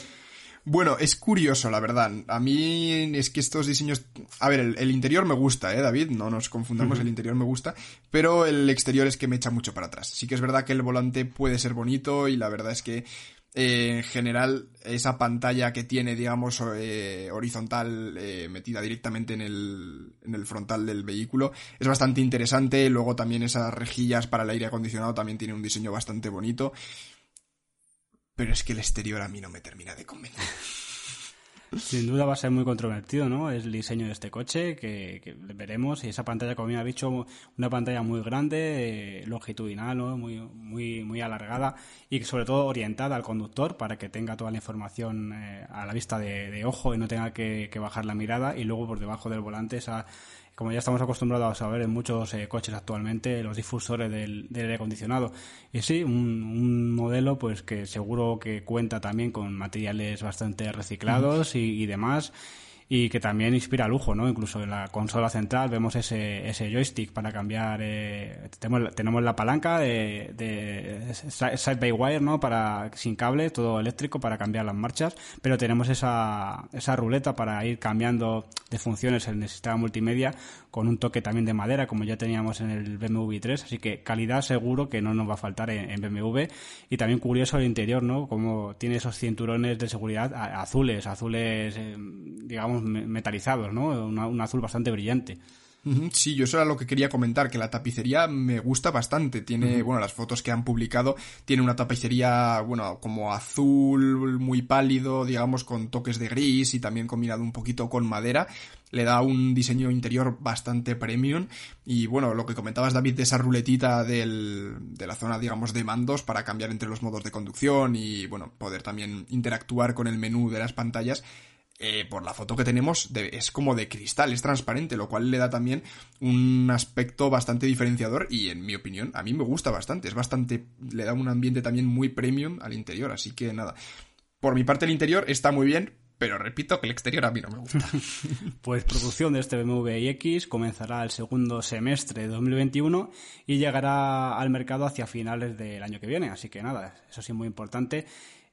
Bueno, es curioso, la verdad. A mí es que estos diseños... A ver, el, interior me gusta, ¿eh, David? No nos confundamos, el interior me gusta. Pero el exterior es que me echa mucho para atrás. Sí que es verdad que el volante puede ser bonito y la verdad es que en general, esa pantalla que tiene, digamos, eh, horizontal eh, metida directamente en el, en el frontal del vehículo es bastante interesante. Luego también esas rejillas para el aire acondicionado también tiene un diseño bastante bonito. Pero es que el exterior a mí no me termina de convencer. Sin duda va a ser muy controvertido, ¿no? Es el diseño de este coche que, veremos. Y esa pantalla, como me ha dicho, una pantalla muy grande, eh, longitudinal, ¿no? Muy, muy, muy alargada y sobre todo orientada al conductor para que tenga toda la información eh, a la vista de, ojo y no tenga que, que bajar la mirada. Y luego por debajo del volante esa como ya estamos acostumbrados a ver en muchos eh, coches actualmente, los difusores del, aire acondicionado. Y sí, un, modelo pues que seguro que cuenta también con materiales bastante reciclados y, y demás y que también inspira lujo, ¿no? Incluso en la consola central vemos ese, ese joystick para cambiar, eh, tenemos, tenemos la palanca de, de side by wire, ¿no? Para, sin cable, todo eléctrico para cambiar las marchas, pero tenemos esa, esa ruleta para ir cambiando de funciones en el sistema multimedia con un toque también de madera, como ya teníamos en el BMW 3, así que calidad seguro que no nos va a faltar en, BMW y también curioso el interior, ¿no? Como tiene esos cinturones de seguridad azules, azules, eh, digamos, metalizados, ¿no? un azul bastante brillante. Sí, yo eso era lo que quería comentar, que la tapicería me gusta bastante. Tiene, bueno, las fotos que han publicado, tiene una tapicería, bueno, como azul, muy pálido, digamos, con toques de gris y también combinado un poquito con madera. Le da un diseño interior bastante premium. Y bueno, lo que comentabas, David, de esa ruletita del, de la zona, digamos, de mandos para cambiar entre los modos de conducción y, bueno, poder también interactuar con el menú de las pantallas eh, por la foto que tenemos, es como de cristal, es transparente, lo cual le da también un aspecto bastante diferenciador y en mi opinión a mí me gusta bastante, es bastante, le da un ambiente también muy premium al interior, así que nada. Por mi parte el interior está muy bien, pero repito que el exterior a mí no me gusta. Pues producción de este BMW iX comenzará el segundo semestre de 2021 y llegará al mercado hacia finales del año que viene. Así que nada, eso sí muy importante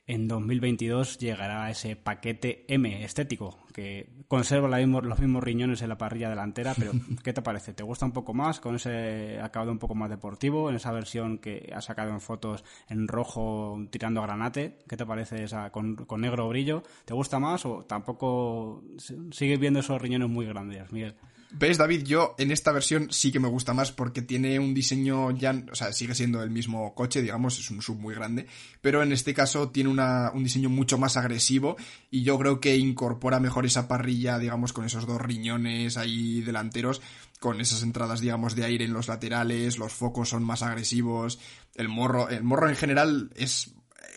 en 2022 llegará ese paquete M estético, que conserva los mismos riñones en la parrilla delantera, pero ¿qué te parece? ¿Te gusta un poco más con ese acabado un poco más deportivo, en esa versión que ha sacado en fotos en rojo tirando a granate? ¿Qué te parece esa con, con negro brillo? ¿Te gusta más o tampoco sigues viendo esos riñones muy grandes, Miguel? ¿Ves, David? Yo en esta versión sí que me gusta más porque tiene un diseño ya, o sea, sigue siendo el mismo coche, digamos, es un sub muy grande, pero en este caso tiene una, un diseño mucho más agresivo y yo creo que incorpora mejor esa parrilla, digamos, con esos dos riñones ahí delanteros, con esas entradas, digamos, de aire en los laterales, los focos son más agresivos, el morro, el morro en general es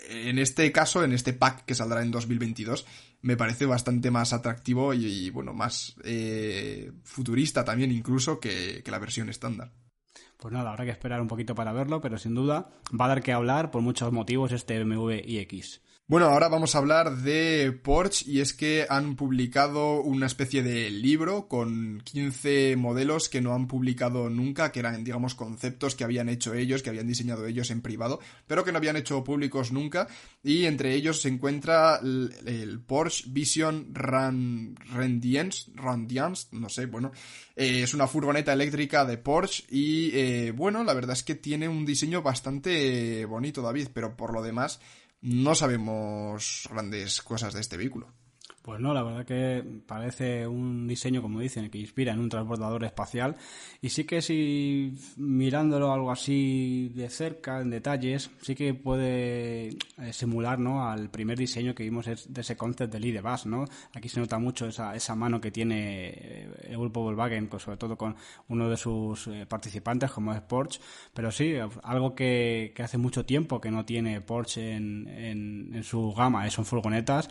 en este caso, en este pack que saldrá en 2022, me parece bastante más atractivo y, bueno, más eh, futurista también incluso que, que la versión estándar. Pues nada, habrá que esperar un poquito para verlo, pero sin duda va a dar que hablar por muchos motivos este BMW iX. Bueno, ahora vamos a hablar de Porsche y es que han publicado una especie de libro con 15 modelos que no han publicado nunca, que eran, digamos, conceptos que habían hecho ellos, que habían diseñado ellos en privado, pero que no habían hecho públicos nunca. Y entre ellos se encuentra el, Porsche Vision Randians, Randians, no sé, bueno, eh, es una furgoneta eléctrica de Porsche y, eh, bueno, la verdad es que tiene un diseño bastante bonito, David, pero por lo demás no sabemos grandes cosas de este vehículo. Pues no, la verdad que parece un diseño, como dicen, que inspira en un transbordador espacial. Y sí que si mirándolo algo así de cerca, en detalles, sí que puede eh, simular ¿no? al primer diseño que vimos de ese concept del IDBAS, ¿no? Aquí se nota mucho esa, esa mano que tiene eh, el grupo Volkswagen, sobre todo con uno de sus eh, participantes, como es Porsche. Pero sí, algo que, hace mucho tiempo que no tiene Porsche en, en, en su gama, son furgonetas,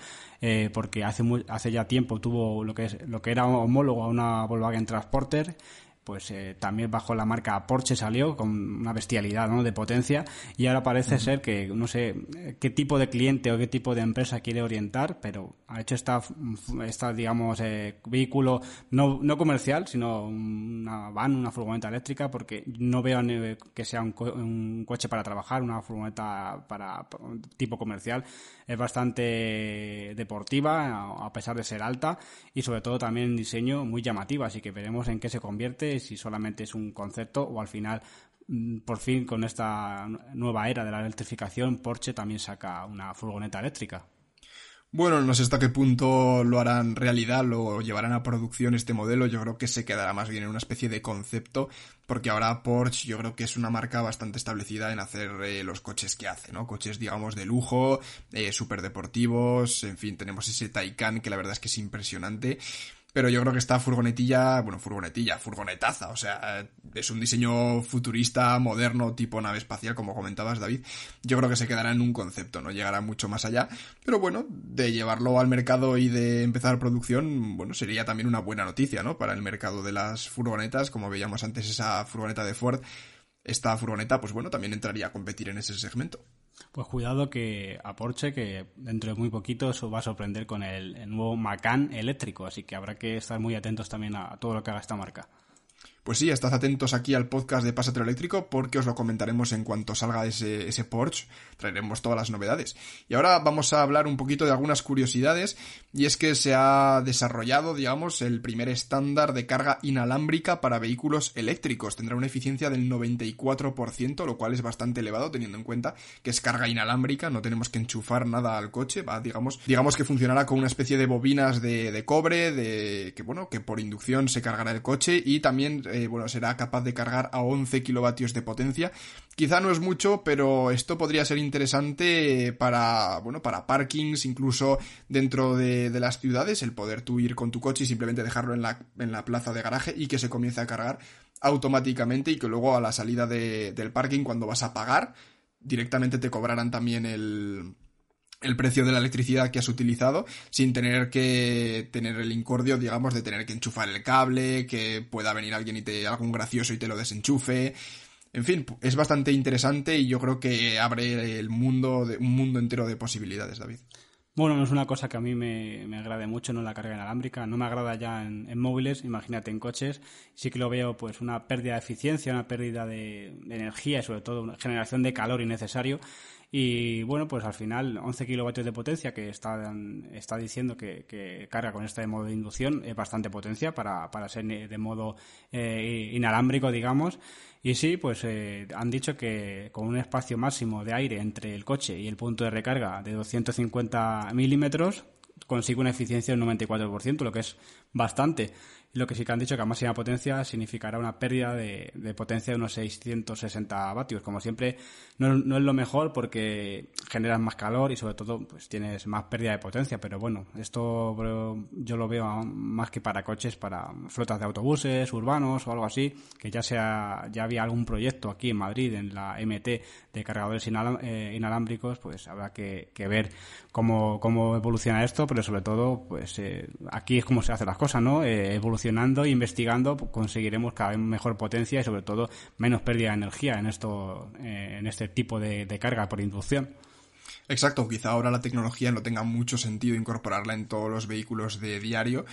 porque hace hace ya tiempo tuvo lo que es lo que era homólogo a una Volkswagen Transporter pues eh, también bajo la marca Porsche salió con una bestialidad ¿no? de potencia. Y ahora parece ser que no sé qué tipo de cliente o qué tipo de empresa quiere orientar pero ha hecho esta, esta digamos eh, vehículo no, no comercial sino una van una furgoneta eléctrica porque no veo que sea un, un coche para trabajar una furgoneta para tipo comercial. Es bastante deportiva a pesar de ser alta y sobre todo también diseño muy llamativa. Así que veremos en qué se convierte si solamente es un concepto o al final mm, por fin con esta nueva era de la electrificación Porsche también saca una furgoneta eléctrica. Bueno, no sé hasta qué punto lo harán realidad, lo llevarán a producción este modelo. Yo creo que se quedará más bien en una especie de concepto, porque ahora Porsche yo creo que es una marca bastante establecida en hacer eh, los coches que hace, ¿no? Coches, digamos, de lujo, eh, súper deportivos, en fin, tenemos ese Taycan que la verdad es que es impresionante pero yo creo que esta furgonetilla, bueno, furgonetilla, furgonetaza, o sea, es un diseño futurista, moderno, tipo nave espacial, como comentabas, David. Yo creo que se quedará en un concepto, no llegará mucho más allá, pero bueno, de llevarlo al mercado y de empezar producción, bueno, sería también una buena noticia, ¿no? Para el mercado de las furgonetas, como veíamos antes esa furgoneta de Ford, esta furgoneta, pues bueno, también entraría a competir en ese segmento. Pues cuidado que a Porsche, que dentro de muy poquito eso va a sorprender con el, nuevo Macan eléctrico, así que habrá que estar muy atentos también a todo lo que haga esta marca. Pues sí, estad atentos aquí al podcast de Pasatero Eléctrico porque os lo comentaremos en cuanto salga ese, ese Porsche. Traeremos todas las novedades. Y ahora vamos a hablar un poquito de algunas curiosidades. Y es que se ha desarrollado, digamos, el primer estándar de carga inalámbrica para vehículos eléctricos. Tendrá una eficiencia del 94%, lo cual es bastante elevado teniendo en cuenta que es carga inalámbrica. No tenemos que enchufar nada al coche. Va, digamos, digamos que funcionará con una especie de bobinas de, de cobre, de que bueno, que por inducción se cargará el coche y también eh, bueno, será capaz de cargar a 11 kilovatios de potencia. Quizá no es mucho, pero esto podría ser interesante para, bueno, para parkings, incluso dentro de, las ciudades, el poder tú ir con tu coche y simplemente dejarlo en la, en la plaza de garaje y que se comience a cargar automáticamente y que luego a la salida del parking, cuando vas a pagar, directamente te cobrarán también el, el precio de la electricidad que has utilizado sin tener que tener el incordio, digamos, de tener que enchufar el cable, que pueda venir alguien y te algún gracioso y te lo desenchufe. En fin, es bastante interesante y yo creo que abre el mundo, de, un mundo entero de posibilidades, David. Bueno, no es una cosa que a mí me, me agrade mucho, no la carga inalámbrica. No me agrada ya en, móviles, imagínate en coches. Sí que lo veo pues una pérdida de eficiencia, una pérdida de, de energía y sobre todo una generación de calor innecesario. Y bueno, pues al final 11 kilovatios de potencia que está, está diciendo que, carga con este modo de inducción es bastante potencia para, para ser de modo eh, inalámbrico, digamos. Y sí, pues eh, han dicho que con un espacio máximo de aire entre el coche y el punto de recarga de 250 milímetros consigue una eficiencia del 94%, lo que es bastante. Lo que sí que han dicho que a máxima potencia significará una pérdida de, potencia de unos 660 vatios. Como siempre, no, es lo mejor porque generas más calor y sobre todo pues tienes más pérdida de potencia. Pero bueno, esto yo lo veo más que para coches, para flotas de autobuses urbanos o algo así, que ya sea ya había algún proyecto aquí en Madrid en la MT de cargadores eh, inalámbricos, pues habrá que, ver cómo, cómo evoluciona esto, pero sobre todo, pues eh, aquí es como se hacen las cosas, ¿no? Eh, e investigando, conseguiremos cada vez mejor potencia y sobre todo menos pérdida de energía en esto, eh, en este tipo de, carga por inducción. Exacto, quizá ahora la tecnología no tenga mucho sentido incorporarla en todos los vehículos de diario,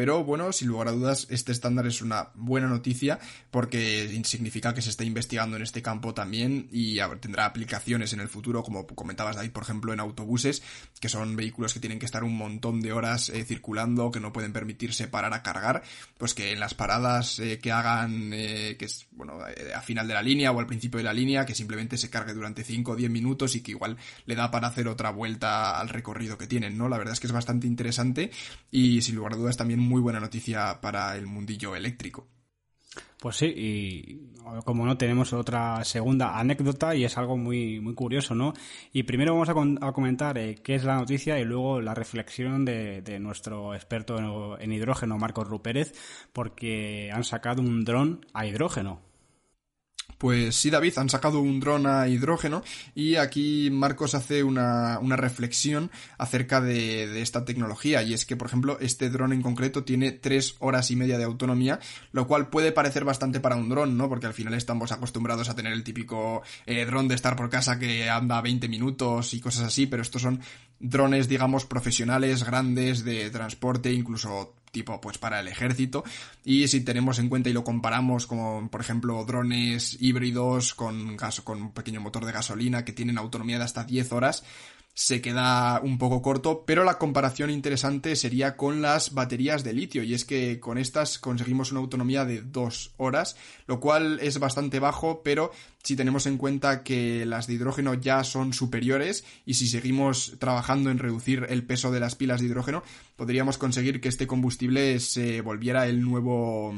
pero bueno, sin lugar a dudas, este estándar es una buena noticia porque significa que se está investigando en este campo también y tendrá aplicaciones en el futuro, como comentabas David, por ejemplo, en autobuses, que son vehículos que tienen que estar un montón de horas eh, circulando, que no pueden permitirse parar a cargar, pues que en las paradas eh, que hagan, eh, que es, bueno, a final de la línea o al principio de la línea, que simplemente se cargue durante 5 o 10 minutos y que igual le da para hacer otra vuelta al recorrido que tienen, ¿no? La verdad es que es bastante interesante y sin lugar a dudas también muy buena noticia para el mundillo eléctrico. Pues sí, y como no, tenemos otra segunda anécdota y es algo muy, muy curioso, ¿no? Y primero vamos a, comentar eh, qué es la noticia y luego la reflexión de, de nuestro experto en, hidrógeno, Marcos Rupérez, porque han sacado un dron a hidrógeno. Pues sí, David, han sacado un dron a hidrógeno y aquí Marcos hace una, una reflexión acerca de, de, esta tecnología y es que, por ejemplo, este dron en concreto tiene tres horas y media de autonomía, lo cual puede parecer bastante para un dron, ¿no? Porque al final estamos acostumbrados a tener el típico eh, dron de estar por casa que anda 20 minutos y cosas así, pero estos son drones, digamos, profesionales, grandes, de transporte, incluso tipo pues para el ejército. Y si tenemos en cuenta y lo comparamos con por ejemplo drones híbridos con gas con un pequeño motor de gasolina que tienen autonomía de hasta 10 horas se queda un poco corto, pero la comparación interesante sería con las baterías de litio, y es que con estas conseguimos una autonomía de dos horas, lo cual es bastante bajo, pero si tenemos en cuenta que las de hidrógeno ya son superiores, y si seguimos trabajando en reducir el peso de las pilas de hidrógeno, podríamos conseguir que este combustible se volviera el nuevo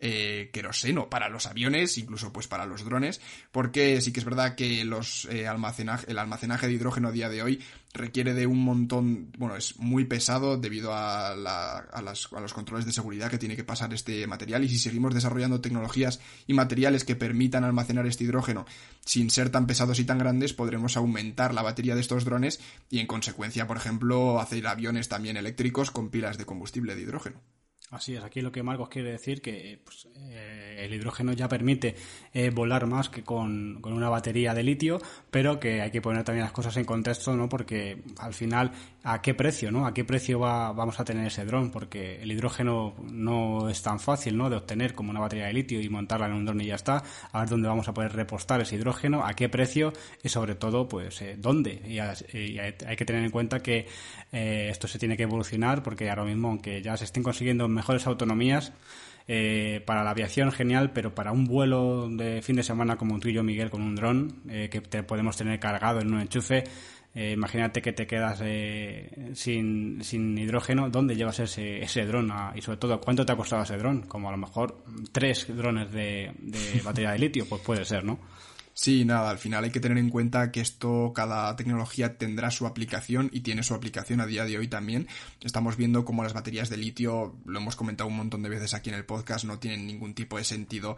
eh, queroseno para los aviones, incluso pues para los drones, porque sí que es verdad que los eh, almacenaje, el almacenaje de hidrógeno a día de hoy requiere de un montón, bueno, es muy pesado debido a, la, a, las, a los controles de seguridad que tiene que pasar este material y si seguimos desarrollando tecnologías y materiales que permitan almacenar este hidrógeno sin ser tan pesados y tan grandes, podremos aumentar la batería de estos drones y en consecuencia, por ejemplo, hacer aviones también eléctricos con pilas de combustible de hidrógeno. Así es, aquí lo que Marcos quiere decir que pues, eh, el hidrógeno ya permite eh, volar más que con, con, una batería de litio, pero que hay que poner también las cosas en contexto, ¿no? Porque al final, ¿a qué precio, no? ¿A qué precio va, vamos a tener ese dron? Porque el hidrógeno no es tan fácil, ¿no? De obtener como una batería de litio y montarla en un dron y ya está. A ver dónde vamos a poder repostar ese hidrógeno, a qué precio y sobre todo, pues, eh, dónde. Y, y, hay que tener en cuenta que esto se tiene que evolucionar porque ahora mismo, aunque ya se estén consiguiendo mejores autonomías. Eh, para la aviación genial, pero para un vuelo de fin de semana como tú y yo, Miguel, con un dron eh, que te podemos tener cargado en un enchufe, eh, imagínate que te quedas sin, sin, hidrógeno, ¿dónde llevas ese, ese dron? y sobre todo, ¿cuánto te ha costado ese dron? Como a lo mejor tres drones de, de batería de litio, pues puede ser, ¿no? Sí, nada, al final hay que tener en cuenta que esto, cada tecnología tendrá su aplicación y tiene su aplicación a día de hoy también. Estamos viendo cómo las baterías de litio, lo hemos comentado un montón de veces aquí en el podcast, no tienen ningún tipo de sentido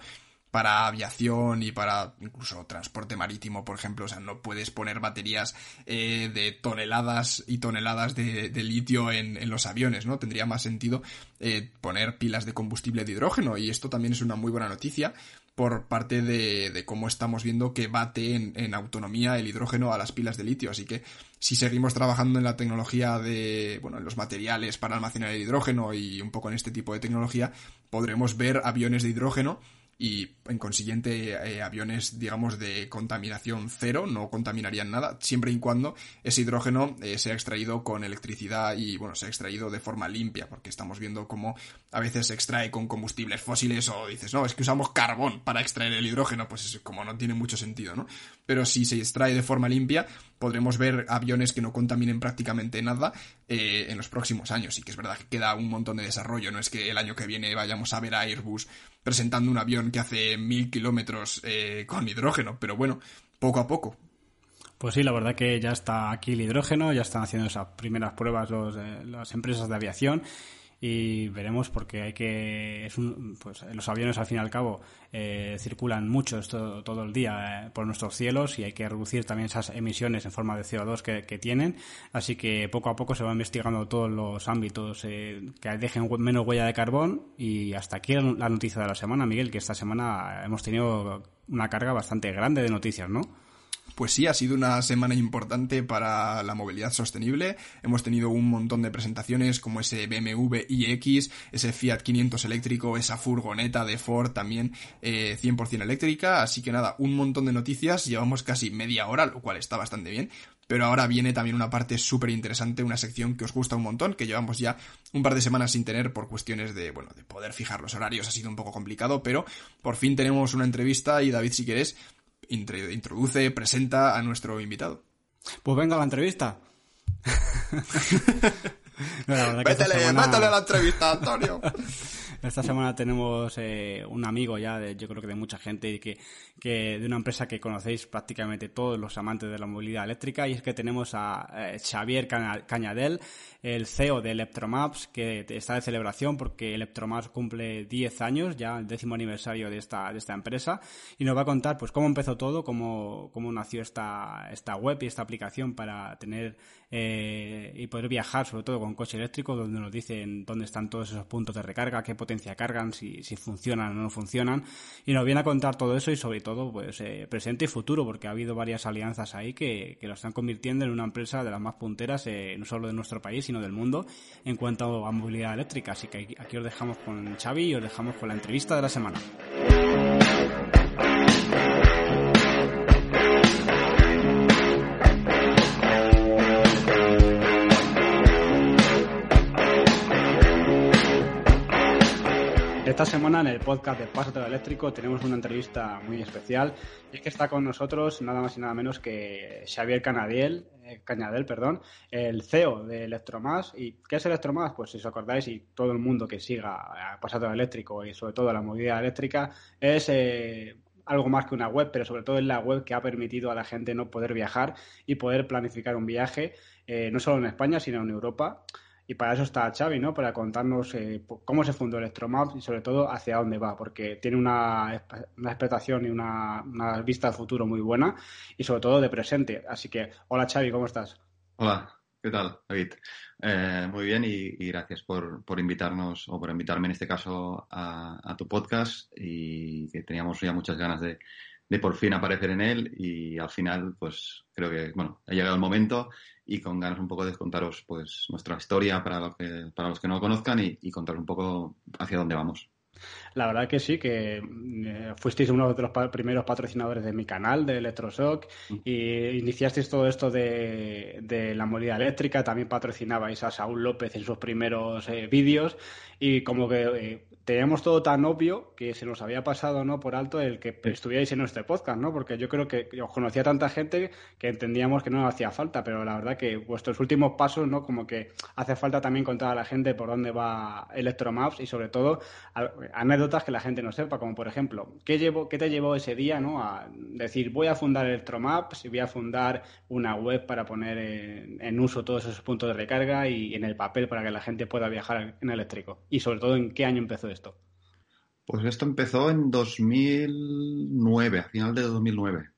para aviación y para incluso transporte marítimo, por ejemplo. O sea, no puedes poner baterías eh, de toneladas y toneladas de, litio en, los aviones, ¿no? Tendría más sentido eh, poner pilas de combustible de hidrógeno y esto también es una muy buena noticia por parte de, cómo estamos viendo que bate en, autonomía el hidrógeno a las pilas de litio. Así que si seguimos trabajando en la tecnología de, bueno, en los materiales para almacenar el hidrógeno y un poco en este tipo de tecnología, podremos ver aviones de hidrógeno y en consiguiente eh, aviones digamos de contaminación cero no contaminarían nada siempre y cuando ese hidrógeno eh, sea extraído con electricidad y bueno sea extraído de forma limpia porque estamos viendo cómo a veces se extrae con combustibles fósiles o dices no es que usamos carbón para extraer el hidrógeno pues como no tiene mucho sentido no pero si se extrae de forma limpia podremos ver aviones que no contaminen prácticamente nada eh, en los próximos años. Y que es verdad que queda un montón de desarrollo no es que el año que viene vayamos a ver a Airbus presentando un avión que hace mil kilómetros eh, con hidrógeno, pero bueno, poco a poco. Pues sí, la verdad que ya está aquí el hidrógeno, ya están haciendo esas primeras pruebas los, eh, las empresas de aviación y veremos porque hay que es un, pues los aviones al fin y al cabo eh, circulan mucho todo el día eh, por nuestros cielos y hay que reducir también esas emisiones en forma de CO2 que, tienen así que poco a poco se va investigando todos los ámbitos eh, que dejen menos huella de carbón y hasta aquí la noticia de la semana Miguel que esta semana hemos tenido una carga bastante grande de noticias ¿no? Pues sí, ha sido una semana importante para la movilidad sostenible. Hemos tenido un montón de presentaciones como ese BMW iX, ese Fiat 500 eléctrico, esa furgoneta de Ford también 100% eh, eléctrica. Así que nada, un montón de noticias. Llevamos casi media hora, lo cual está bastante bien. Pero ahora viene también una parte súper interesante, una sección que os gusta un montón, que llevamos ya un par de semanas sin tener por cuestiones de, bueno, de poder fijar los horarios. Ha sido un poco complicado, pero por fin tenemos una entrevista y David, si quieres, introduce, presenta a nuestro invitado. Pues venga a la entrevista. métele, a la entrevista, Antonio. Esta semana tenemos eh, un amigo ya, de, yo creo que de mucha gente, y que, que de una empresa que conocéis prácticamente todos los amantes de la movilidad eléctrica, y es que tenemos a eh, Xavier Cañadel, el CEO de Electromaps, que está de celebración porque Electromaps cumple 10 años, ya el décimo aniversario de esta, de esta empresa, y nos va a contar pues cómo empezó todo, cómo, cómo nació esta, esta web y esta aplicación para tener eh, y poder viajar, sobre todo con coche eléctrico, donde nos dicen dónde están todos esos puntos de recarga, qué potencia cargan, si, si funcionan o no funcionan, y nos viene a contar todo eso y sobre todo pues eh, presente y futuro, porque ha habido varias alianzas ahí que, que lo están convirtiendo en una empresa de las más punteras, eh, no solo de nuestro país, sino del mundo en cuanto a movilidad eléctrica. Así que aquí os dejamos con Xavi y os dejamos con la entrevista de la semana. Esta semana en el podcast de Pásate Eléctrico tenemos una entrevista muy especial y es que está con nosotros nada más y nada menos que Xavier Canadiel, eh, Cañadel, perdón, el CEO de Electromas. ¿Y qué es Electromas? Pues si os acordáis y todo el mundo que siga a Pasado Eléctrico y sobre todo la movilidad eléctrica es eh, algo más que una web, pero sobre todo es la web que ha permitido a la gente no poder viajar y poder planificar un viaje eh, no solo en España sino en Europa. Y para eso está Xavi, ¿no? Para contarnos eh, cómo se fundó Electromaps y sobre todo hacia dónde va, porque tiene una, una expectación y una, vista de futuro muy buena y sobre todo de presente. Así que, hola Xavi, ¿cómo estás? Hola, ¿qué tal, David? Eh, muy bien y, gracias por, por, invitarnos o por invitarme en este caso a tu podcast y que teníamos ya muchas ganas de, de por fin aparecer en él y al final pues creo que bueno ha llegado el momento y con ganas un poco de contaros pues nuestra historia para los que para los que no lo conozcan y, y contaros un poco hacia dónde vamos. La verdad que sí, que eh, fuisteis uno de los primeros patrocinadores de mi canal, de Electroshock, mm. y iniciasteis todo esto de, de, la movilidad eléctrica, también patrocinabais a Saúl López en sus primeros eh, vídeos, y como que eh, teníamos todo tan obvio que se nos había pasado no por alto el que estuvierais en nuestro podcast, ¿no? Porque yo creo que os conocía tanta gente que entendíamos que no hacía falta, pero la verdad que vuestros últimos pasos, ¿no? Como que hace falta también contar a la gente por dónde va Electromaps y sobre todo anécdotas que la gente no sepa, como por ejemplo, ¿qué, llevo, qué te llevó ese día, ¿no? A decir, voy a fundar Electromaps y voy a fundar una web para poner en, en uso todos esos puntos de recarga y en el papel para que la gente pueda viajar en eléctrico. Y sobre todo, ¿en qué año empezó esto? Pues esto empezó en 2009, a final de 2009.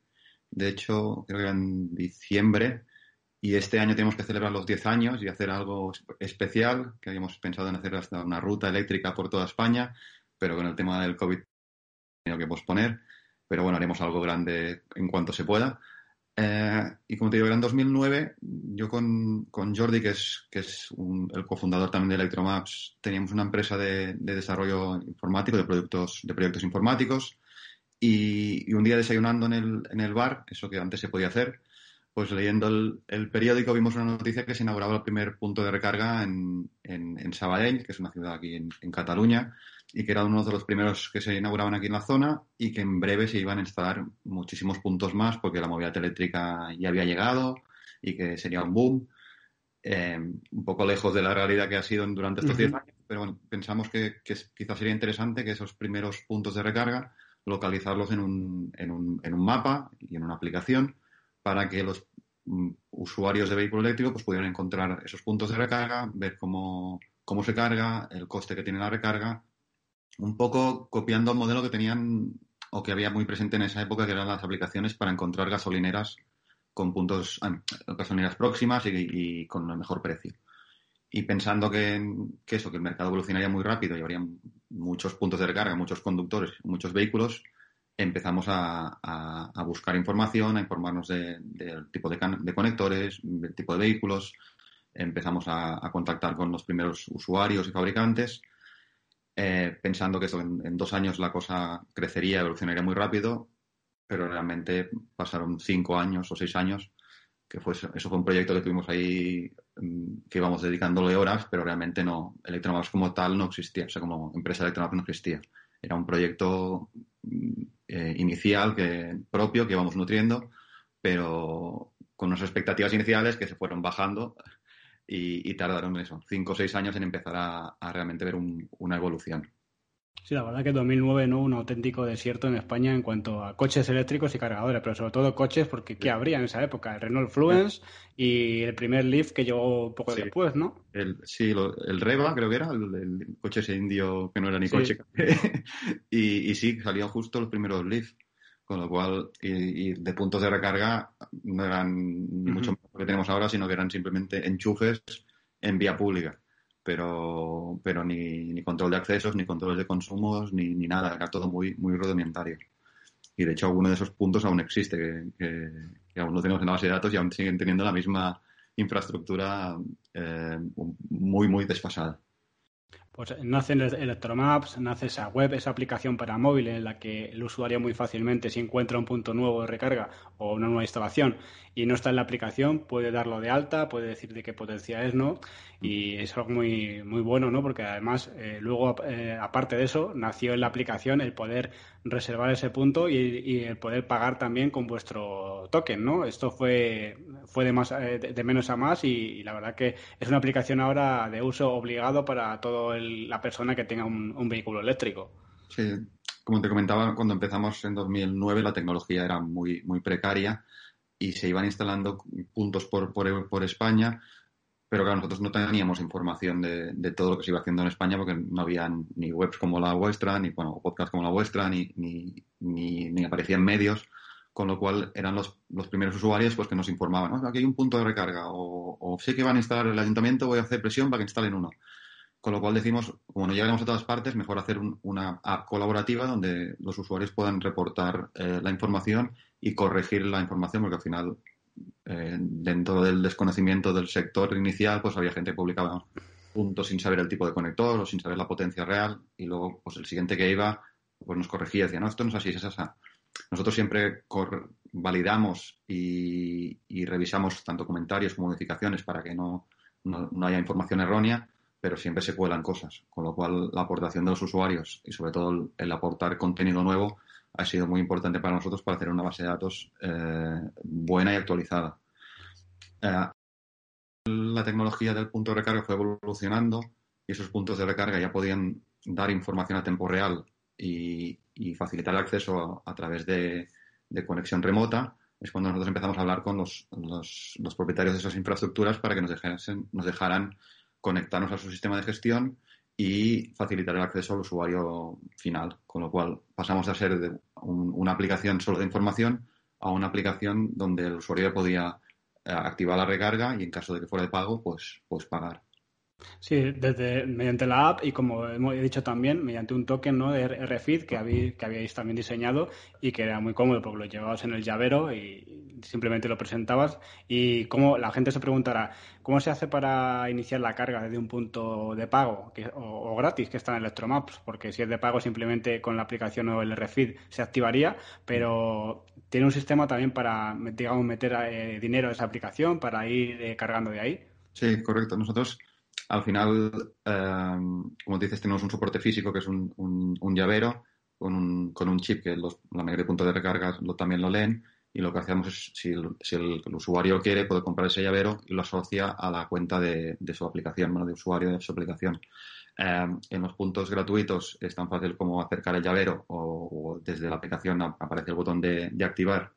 De hecho, creo que en diciembre. Y este año tenemos que celebrar los 10 años y hacer algo especial, que habíamos pensado en hacer hasta una ruta eléctrica por toda España, pero con el tema del COVID tenido que posponer. Pero bueno, haremos algo grande en cuanto se pueda. Eh, y como te digo, en 2009, yo con, con Jordi, que es, que es el cofundador también de Electromaps, teníamos una empresa de, desarrollo informático, de productos, de proyectos informáticos, y, un día desayunando en el, en el bar, eso que antes se podía hacer, pues leyendo el, periódico vimos una noticia que se inauguraba el primer punto de recarga en, en, Sabadell, que es una ciudad aquí en, en Cataluña, y que era uno de los primeros que se inauguraban aquí en la zona y que en breve se iban a instalar muchísimos puntos más porque la movilidad eléctrica ya había llegado y que sería un boom. Eh, un poco lejos de la realidad que ha sido durante estos 10 años, pero bueno, pensamos que, quizás sería interesante que esos primeros puntos de recarga localizarlos en un, en un, en un mapa y en una aplicación para que los mm, usuarios de vehículo eléctrico pues, pudieran encontrar esos puntos de recarga, ver cómo, cómo se carga, el coste que tiene la recarga un poco copiando el modelo que tenían o que había muy presente en esa época, que eran las aplicaciones para encontrar gasolineras con puntos, ah, gasolineras próximas y, con el mejor precio. Y pensando que, eso, que el mercado evolucionaría muy rápido y habría muchos puntos de recarga, muchos conductores, muchos vehículos, empezamos a, buscar información, a informarnos del tipo de, conectores, del tipo de vehículos, empezamos a, contactar con los primeros usuarios y fabricantes, eh, pensando que en, dos años la cosa crecería, evolucionaría muy rápido, pero realmente pasaron cinco años o seis años, que fue, eso fue un proyecto que tuvimos ahí, mm, que íbamos dedicándole horas, pero realmente no, Electromaps como tal no existía, o sea, como empresa Electromaps no existía. Era un proyecto mm, eh, inicial que, propio que íbamos nutriendo, pero con unas expectativas iniciales que se fueron bajando y, tardaron eso, cinco o seis años en empezar a, realmente ver una evolución. Sí, la verdad que 2009 no un auténtico desierto en España en cuanto a coches eléctricos y cargadores, pero sobre todo coches porque ¿qué habría en esa época? El Renault Fluence y el primer Leaf que llegó poco después, ¿no? El, sí, el Reva creo que era, el, coche ese indio que no era ni coche. y, y, sí, salían justo los primeros Leaf, con lo cual, y, de puntos de recarga no eran mucho más que tenemos ahora, sino que eran simplemente enchufes en vía pública pero, pero ni, ni control de accesos, ni control de consumos, ni, ni nada, era todo muy, muy rudimentario. Y de hecho alguno de esos puntos aún existe, que, que, aún lo tenemos en la base de datos y aún siguen teniendo la misma infraestructura eh, muy, muy desfasada. Pues nace Electromaps, nace esa web, esa aplicación para móvil en la que el usuario muy fácilmente, si encuentra un punto nuevo de recarga o una nueva instalación y no está en la aplicación, puede darlo de alta, puede decir de qué potencia es, ¿no? Y es algo muy, muy bueno, ¿no? Porque además, eh, luego, eh, aparte de eso, nació en la aplicación el poder reservar ese punto y, el poder pagar también con vuestro token, ¿no? Esto fue, fue de, más, eh, de, menos a más y, la verdad que es una aplicación ahora de uso obligado para toda la persona que tenga un, un vehículo eléctrico. Sí, como te comentaba, cuando empezamos en 2009 la tecnología era muy, muy precaria y se iban instalando puntos por, por, España, pero claro, nosotros no teníamos información de, todo lo que se iba haciendo en España porque no había ni webs como la vuestra, ni bueno, podcasts como la vuestra, ni, ni, ni, aparecían medios, con lo cual eran los, los primeros usuarios pues que nos informaban, aquí hay un punto de recarga, o, sé que van a instalar el ayuntamiento, voy a hacer presión para que instalen uno. Con lo cual decimos, como no llegamos a todas partes, mejor hacer una app colaborativa donde los usuarios puedan reportar eh, la información y corregir la información, porque al final, eh, dentro del desconocimiento del sector inicial, pues había gente que publicaba puntos sin saber el tipo de conector o sin saber la potencia real y luego pues el siguiente que iba pues nos corregía, decía, no, esto no es así, es así. Nosotros siempre validamos y, revisamos tanto comentarios como modificaciones para que no, no haya información errónea pero siempre se cuelan cosas, con lo cual la aportación de los usuarios y sobre todo el, aportar contenido nuevo ha sido muy importante para nosotros para hacer una base de datos eh, buena y actualizada. Eh, la tecnología del punto de recarga fue evolucionando y esos puntos de recarga ya podían dar información a tiempo real y, facilitar el acceso a, través de, conexión remota. Es cuando nosotros empezamos a hablar con los, los, propietarios de esas infraestructuras para que nos, dejasen, nos dejaran conectarnos a su sistema de gestión y facilitar el acceso al usuario final. Con lo cual pasamos a ser de una aplicación solo de información a una aplicación donde el usuario podía eh, activar la recarga y en caso de que fuera de pago, pues, pues pagar. Sí, desde, mediante la app y como hemos dicho también, mediante un token ¿no? de RFID que, habéis, que habíais también diseñado y que era muy cómodo porque lo llevabas en el llavero y simplemente lo presentabas. Y como la gente se preguntará, ¿cómo se hace para iniciar la carga desde un punto de pago o, gratis que está en Electromaps? Porque si es de pago simplemente con la aplicación o el RFID se activaría, pero tiene un sistema también para, digamos, meter eh, dinero en esa aplicación para ir eh, cargando de ahí. Sí, correcto. Nosotros al final, eh, como dices, tenemos un soporte físico que es un, un, llavero con un, con un, chip que la mayoría de puntos de recarga lo, también lo leen y lo que hacemos es, si, el, usuario quiere, puede comprar ese llavero y lo asocia a la cuenta de, de su aplicación, de usuario de su aplicación. Eh, en los puntos gratuitos es tan fácil como acercar el llavero o, desde la aplicación aparece el botón de, de activar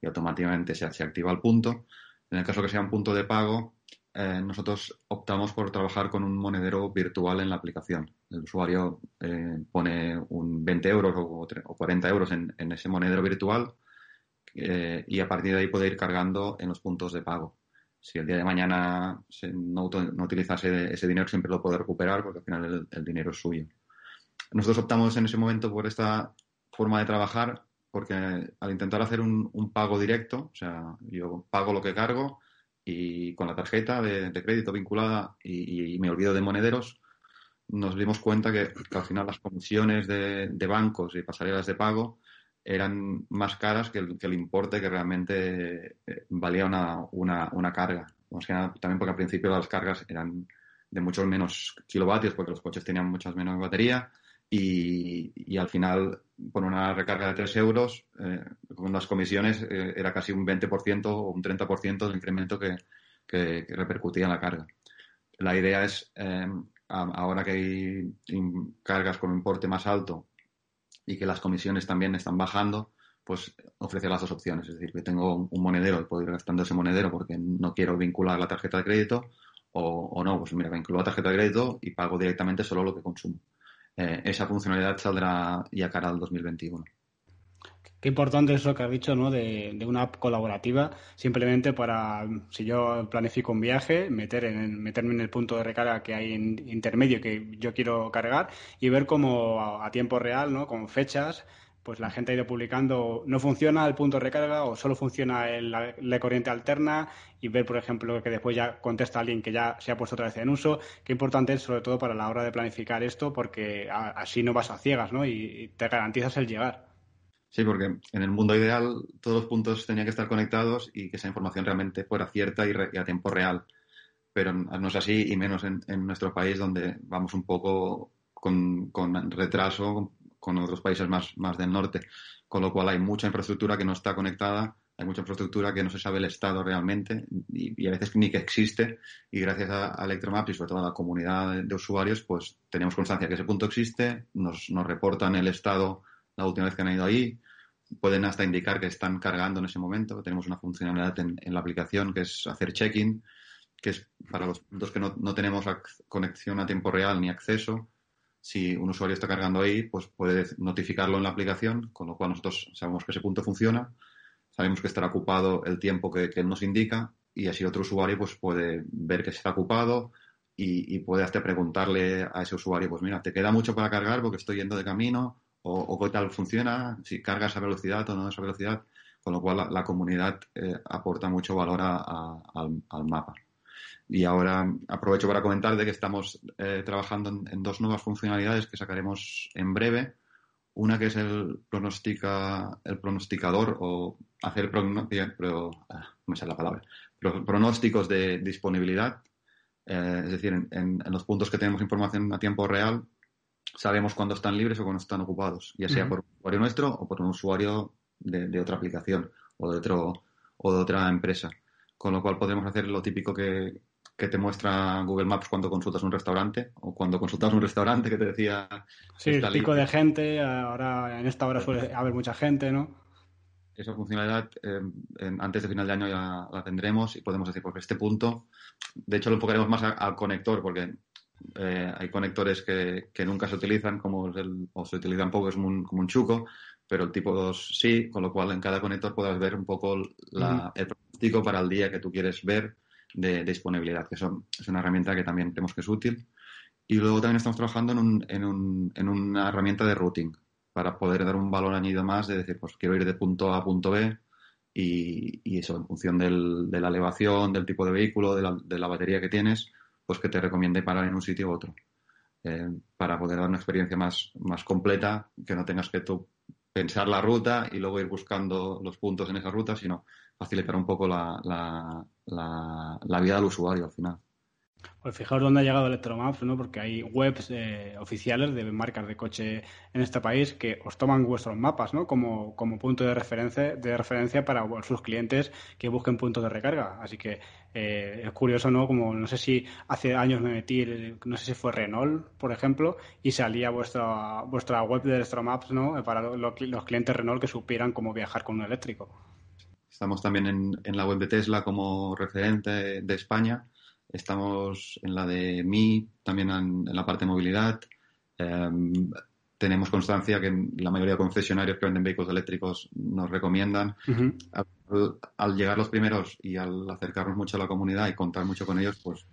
y automáticamente se, se, activa el punto. En el caso que sea un punto de pago, eh, nosotros optamos por trabajar con un monedero virtual en la aplicación. El usuario eh, pone un 20 euros o, 40 euros en, ese monedero virtual eh, y a partir de ahí puede ir cargando en los puntos de pago. Si el día de mañana no, no utilizase ese dinero, siempre lo puede recuperar porque al final el, dinero es suyo. Nosotros optamos en ese momento por esta forma de trabajar porque al intentar hacer un, pago directo, o sea, yo pago lo que cargo y con la tarjeta de, crédito vinculada y, me olvido de monederos, nos dimos cuenta que, al final las comisiones de, bancos y pasarelas de pago eran más caras que el, importe que realmente eh, valía una, una, carga. también porque al principio las cargas eran de muchos menos kilovatios porque los coches tenían muchas menos batería y, al final por una recarga de 3 euros eh, con las comisiones eh, era casi un 20% o un 30% del incremento que, repercutía en la carga. La idea es, eh, ahora que hay cargas con un importe más alto y que las comisiones también están bajando, pues ofrecer las dos opciones. Es decir, que tengo un monedero y puedo ir gastando ese monedero porque no quiero vincular la tarjeta de crédito o, no, pues mira, vinculo la tarjeta de crédito y pago directamente solo lo que consumo. Eh, esa funcionalidad saldrá ya cara al 2021. Qué importante eso que has dicho, ¿no? De, una app colaborativa, simplemente para, si yo planifico un viaje, meter en, meterme en el punto de recarga que hay en intermedio que yo quiero cargar y ver cómo a, tiempo real, ¿no? Con fechas, pues la gente ha ido publicando, no funciona el punto de recarga o solo funciona la, corriente alterna y ver, por ejemplo, que después ya contesta alguien que ya se ha puesto otra vez en uso. Qué importante es, sobre todo para la hora de planificar esto, porque así no vas a ciegas, ¿no? Y, te garantizas el llegar. Sí, porque en el mundo ideal todos los puntos tenían que estar conectados y que esa información realmente fuera cierta y, a tiempo real. Pero no es así, y menos en, nuestro país, donde vamos un poco con, con retraso con otros países más, más del norte, con lo cual hay mucha infraestructura que no está conectada, hay mucha infraestructura que no se sabe el estado realmente y, a veces ni que existe. Y gracias a, Electromaps y sobre todo a la comunidad de, usuarios pues tenemos constancia que ese punto existe, nos, nos reportan el estado la última vez que han ido ahí, pueden hasta indicar que están cargando en ese momento. Tenemos una funcionalidad en, en la aplicación que es hacer check-in, que es para los puntos que no, no, tenemos conexión a tiempo real ni acceso, si un usuario está cargando ahí, pues puede notificarlo en la aplicación, con lo cual nosotros sabemos que ese punto funciona, sabemos que estará ocupado el tiempo que, él nos indica y así otro usuario pues puede ver que está ocupado y, puede hasta preguntarle a ese usuario, pues mira, ¿te queda mucho para cargar porque estoy yendo de camino? ¿O, qué tal funciona? Si carga esa velocidad o no esa velocidad. Con lo cual la, comunidad eh, aporta mucho valor al mapa. Y ahora aprovecho para comentar de que estamos eh, trabajando en, dos nuevas funcionalidades que sacaremos en breve. Una que es el pronostica, el pronosticador o hacer pero, ah, me sale la palabra, pronósticos de disponibilidad. Eh, es decir, en, los puntos que tenemos información a tiempo real, sabemos cuándo están libres o cuándo están ocupados, ya sea por un usuario nuestro o por un usuario de, de otra aplicación o de, otro, o de otra empresa. Con lo cual podemos hacer lo típico que, que te muestra Google Maps cuando consultas un restaurante o cuando consultas un restaurante que te decía... Sí, el pico de gente, ahora en esta hora suele haber mucha gente, ¿no? Esa funcionalidad eh, antes de final de año ya la tendremos y podemos decir, porque este punto, de hecho lo enfocaremos más al conector, porque eh, hay conectores que, nunca se utilizan, como el, o se utilizan poco, es como un, como un chuco, pero el tipo 2 sí, con lo cual en cada conector podrás ver un poco la, el pronóstico para el día que tú quieres ver de, disponibilidad, que es una herramienta que también tenemos que es útil. Y luego también estamos trabajando en, un, en, un, en una herramienta de routing para poder dar un valor añadido más de decir, pues quiero ir de punto A a punto B y, y eso, en función del, de la elevación, del tipo de vehículo, de la, de la, batería que tienes, pues que te recomiende parar en un sitio u otro. Eh, para poder dar una experiencia más, más completa, que no tengas que tú pensar la ruta y luego ir buscando los puntos en esa ruta, sino facilitar un poco la, la, vida del usuario al final. Pues fijaos dónde ha llegado Electromaps, ¿no? Porque hay webs eh, oficiales de marcas de coche en este país que os toman vuestros mapas, ¿no? Como, como punto de referencia, de referencia para sus clientes que busquen puntos de recarga. Así que eh, es curioso, ¿no? Como no sé si hace años me metí, no sé si fue Renault, por ejemplo, y salía vuestra, vuestra web de Electromaps, ¿no? Para los clientes Renault que supieran cómo viajar con un eléctrico. Estamos también en, la web de Tesla como referente de España. Estamos en la de Mi, también en, la parte de movilidad. Em, tenemos constancia que la mayoría de concesionarios que venden vehículos eléctricos nos recomiendan. al, llegar los primeros y al acercarnos mucho a la comunidad y contar mucho con ellos, pues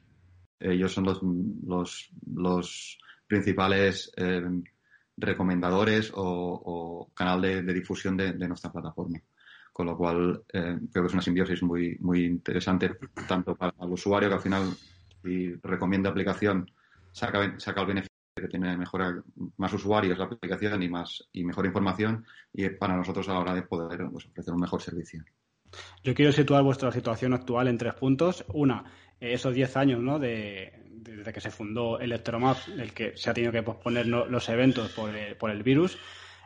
ellos son los, los, los principales em, recomendadores o, canal de, difusión de, nuestra plataforma. Con lo cual, eh, creo que es una simbiosis muy, muy interesante, tanto para el usuario, que al final, si recomienda aplicación, saca, saca el beneficio que tiene mejor, más usuarios la aplicación y, más, y mejor información, y para nosotros a la hora de poder pues, ofrecer un mejor servicio. Yo quiero situar vuestra situación actual en tres puntos. Una, esos 10 años ¿no? de, desde que se fundó Electromap, el que se ha tenido que posponer los eventos por el, por el virus.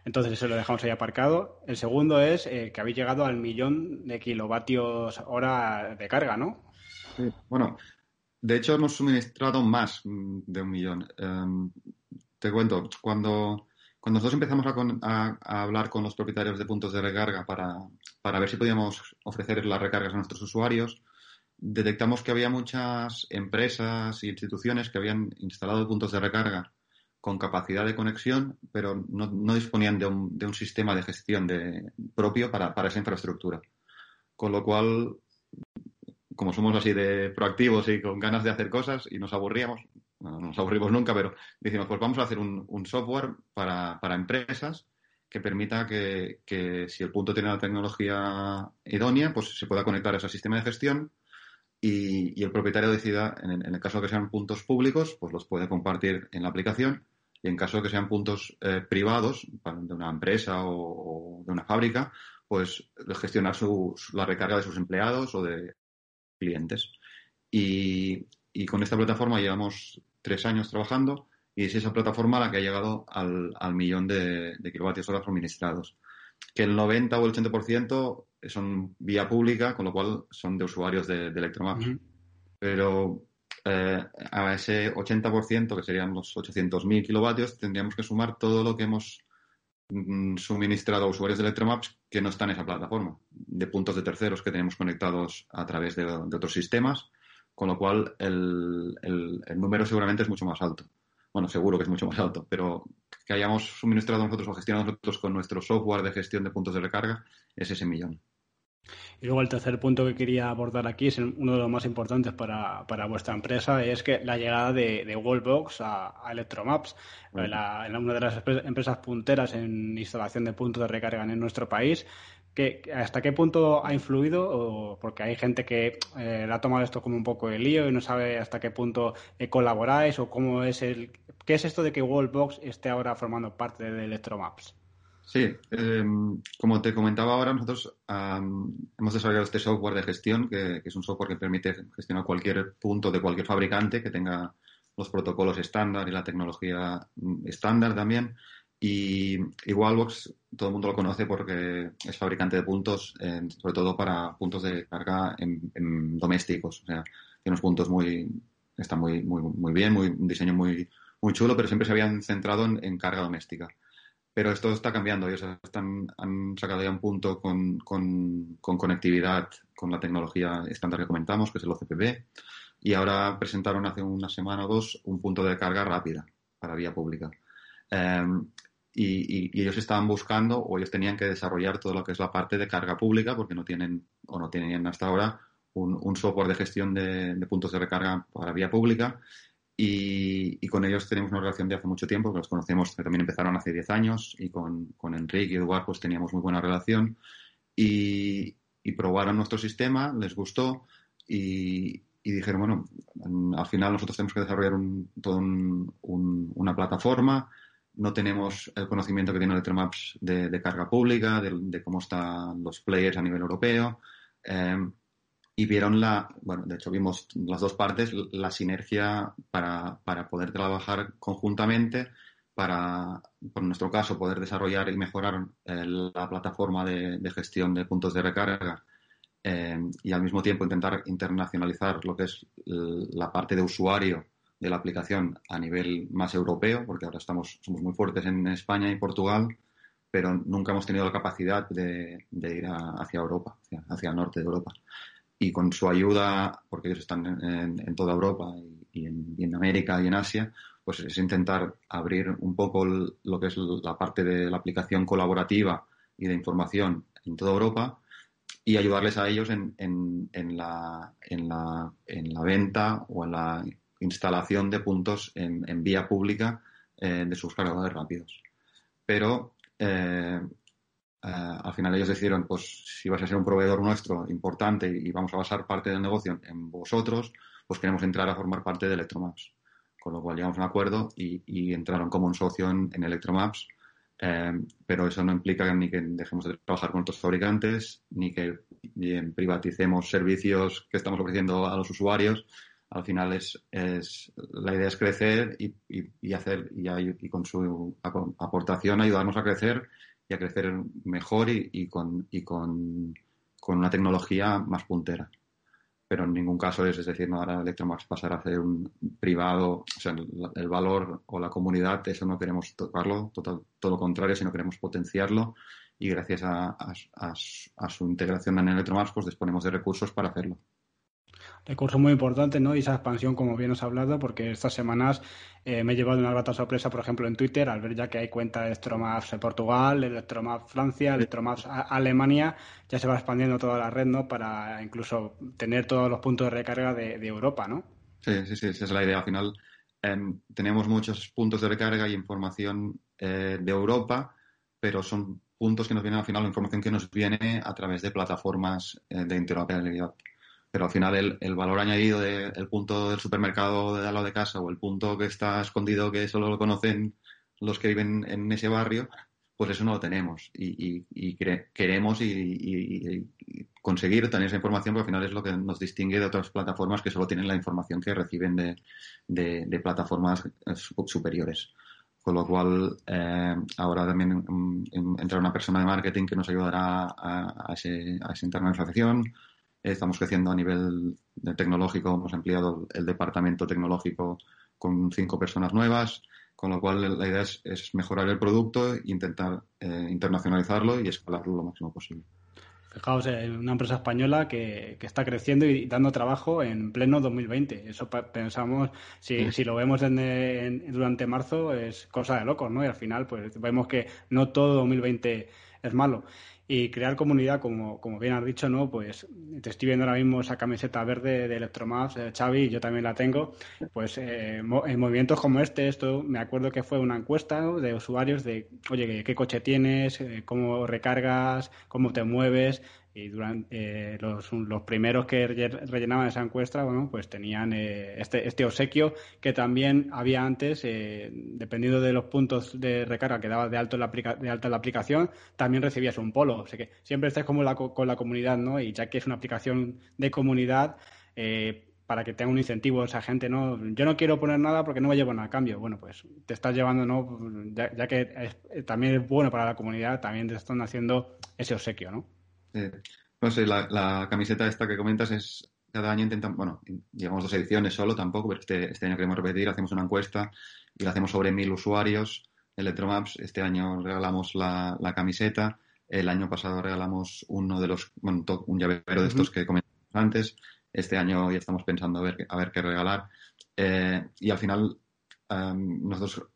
Entonces eso lo dejamos ahí aparcado. El segundo es eh, que habéis llegado al millón de kilovatios hora de carga, ¿no? Bueno, de hecho hemos suministrado más mm, de un millón. Em, te cuento, cuando, cuando nosotros empezamos a, a, hablar con los propietarios de puntos de recarga para, para ver si podíamos ofrecer las recargas a nuestros usuarios, detectamos que había muchas empresas e instituciones que habían instalado puntos de recarga con capacidad de conexión, pero no, disponían de un, de un, sistema de gestión de, propio para, esa infraestructura. Con lo cual, como somos así de proactivos y con ganas de hacer cosas y nos aburríamos, no nos aburrimos nunca, pero decimos, pues vamos a hacer un, software para, para, empresas que permita que, que, si el punto tiene la tecnología idónea, pues se pueda conectar a ese sistema de gestión y, el propietario decida, en, el caso de que sean puntos públicos, pues los puede compartir en la aplicación y en caso de que sean puntos eh, privados de una empresa o, de una fábrica, pues gestionar su, la recarga de sus empleados o de clientes. Y, con esta plataforma llevamos tres años trabajando y es esa plataforma la que ha llegado al, millón de, de kilovatios hora suministrados que el 90 o el 80% son vía pública, con lo cual son de usuarios de, Electromaps. Pero eh, a ese 80%, que serían los 800.000 kilovatios, tendríamos que sumar todo lo que hemos mm, suministrado a usuarios de Electromaps que no están en esa plataforma, de puntos de terceros que tenemos conectados a través de, otros sistemas, con lo cual el, número seguramente es mucho más alto bueno, seguro que es mucho más alto, pero que hayamos suministrado nosotros o gestionado nosotros con nuestro software de gestión de puntos de recarga es ese millón. Y luego el tercer punto que quería abordar aquí es uno de los más importantes para, vuestra empresa, es que la llegada de, de Wallbox a, Electromaps, una de las empresas punteras en instalación de puntos de recarga en nuestro país. ¿Hasta qué punto ha influido? porque hay gente que eh, ha tomado esto como un poco de lío y no sabe hasta qué punto eh, colaboráis o cómo es el... ¿Qué es esto de que Wallbox esté ahora formando parte de Electromaps? Sí, em, como te comentaba ahora, nosotros hemos desarrollado este software de gestión, que, es un software que permite gestionar cualquier punto de cualquier fabricante que tenga los protocolos estándar y la tecnología mm, estándar también. Y, Wallbox todo el mundo lo conoce porque es fabricante de puntos, sobre todo para puntos de carga en, domésticos. O sea, tiene unos puntos muy, está muy, muy, muy bien, muy, un diseño muy, muy chulo, pero siempre se habían centrado en carga doméstica. Pero esto está cambiando. Ellos están, han sacado ya un punto con, con, conectividad con la tecnología estándar que comentamos, que es el OCPP. Y ahora presentaron hace una semana o dos un punto de carga rápida para vía pública. Em, y, ellos estaban buscando o ellos tenían que desarrollar todo lo que es la parte de carga pública porque no tienen o no tenían hasta ahora un, un software de gestión de, de, puntos de recarga para vía pública y, con ellos tenemos una relación de hace mucho tiempo, que los conocemos, que también empezaron hace 10 años, y con, con Enrique y Eduardo pues teníamos muy buena relación. Y, probaron nuestro sistema, les gustó y, dijeron, bueno, al final nosotros tenemos que desarrollar un, toda una plataforma, no tenemos el conocimiento que tiene Electromaps de, de carga pública, de, cómo están los players a nivel europeo. Eh, y vieron la, bueno, de hecho vimos las dos partes, la sinergia para, para poder trabajar conjuntamente, para, por nuestro caso, poder desarrollar y mejorar eh, la plataforma de, gestión de puntos de recarga eh, y al mismo tiempo intentar internacionalizar lo que es la parte de usuario de la aplicación a nivel más europeo, porque ahora estamos, somos muy fuertes en España y Portugal, pero nunca hemos tenido la capacidad de, de ir hacia Europa, hacia, hacia el norte de Europa. Y con su ayuda, porque ellos están en, toda Europa y, en, América y en Asia, pues es intentar abrir un poco lo que es la parte de la aplicación colaborativa y de información en toda Europa y ayudarles a ellos en, en, la, en, la, en la venta o en la instalación de puntos en, vía pública eh, de sus cargadores rápidos. pero eh, al final ellos decidieron, pues si vas a ser un proveedor nuestro importante y vamos a basar parte del negocio en vosotros, pues queremos entrar a formar parte de Electromaps. Con lo cual llegamos a un acuerdo y, entraron como un socio en, en Electromaps eh, pero eso no implica ni que dejemos de trabajar con otros fabricantes, ni que privaticemos servicios que estamos ofreciendo a los usuarios. Al final es, es la idea es crecer y, y, hacer y, con su aportación ayudarnos a crecer y a crecer mejor y, con, con, con una tecnología más puntera. Pero en ningún caso es, es decir, no ahora Electromax pasar a ser un privado, o sea, el, valor o la comunidad, eso no queremos tocarlo, todo, lo contrario, sino queremos potenciarlo y gracias a, a su integración en Electromax, pues disponemos de recursos para hacerlo recurso muy importante, ¿no? Y esa expansión, como bien os he hablado, porque estas semanas eh, me he llevado una grata sorpresa, por ejemplo, en Twitter, al ver ya que hay cuenta de Electromaps Portugal, Electromaps Francia, Electromaps Alemania, ya se va expandiendo toda la red, ¿no? Para incluso tener todos los puntos de recarga de, Europa, ¿no? Sí, sí, sí, esa es la idea. Al final em, tenemos muchos puntos de recarga y información eh, de Europa, pero son puntos que nos vienen al final, la información que nos viene a través de plataformas eh, de interoperabilidad pero al final el, valor añadido del punto del supermercado de al lado de casa o el punto que está escondido que solo lo conocen los que viven en ese barrio, pues eso no lo tenemos y, queremos y, conseguir tener esa información porque al final es lo que nos distingue de otras plataformas que solo tienen la información que reciben de, plataformas eh, superiores. Con lo cual, eh, ahora también mm, entra una persona de marketing que nos ayudará a, a, ese, a esa internacionalización, Estamos creciendo a nivel tecnológico, hemos ampliado el departamento tecnológico con cinco personas nuevas, con lo cual la idea es, mejorar el producto, intentar eh, internacionalizarlo y escalarlo lo máximo posible. Fijaos, en una empresa española que, está creciendo y dando trabajo en pleno 2020. Eso pensamos, si, si lo vemos durante marzo, es cosa de locos, ¿no? Y al final, pues vemos que no todo 2020 es malo y crear comunidad, como, como bien has dicho, ¿no? Pues te estoy viendo ahora mismo esa camiseta verde de Electromaps, eh, Xavi, yo también la tengo. Pues eh, en movimientos como este, esto me acuerdo que fue una encuesta de usuarios de, oye, ¿qué, coche tienes? Eh, ¿Cómo recargas? ¿Cómo te mueves? Y durante eh, los, los, primeros que rellenaban esa encuesta, bueno, pues tenían eh, este, este obsequio que también había antes, eh, dependiendo de los puntos de recarga que dabas de alto la, de alta la aplicación, también recibías un polo. O sea que siempre estás como con la comunidad, ¿no? Y ya que es una aplicación de comunidad, para que tenga un incentivo esa gente, ¿no? Yo no quiero poner nada porque no me llevo nada a cambio. Bueno, pues te estás llevando, ¿no? Ya, que también es bueno para la comunidad, también te están haciendo ese obsequio, ¿no? No sé, la, camiseta esta que comentas es cada año intentamos, bueno, llevamos dos ediciones solo tampoco, pero este, este año queremos repetir, hacemos una encuesta y la hacemos sobre mil usuarios. Electromaps, este año regalamos la, camiseta, el año pasado regalamos uno de los, bueno, un llavero de estos que comentamos antes, este año ya estamos pensando a ver, a ver qué regalar. Eh, y al final em, nosotros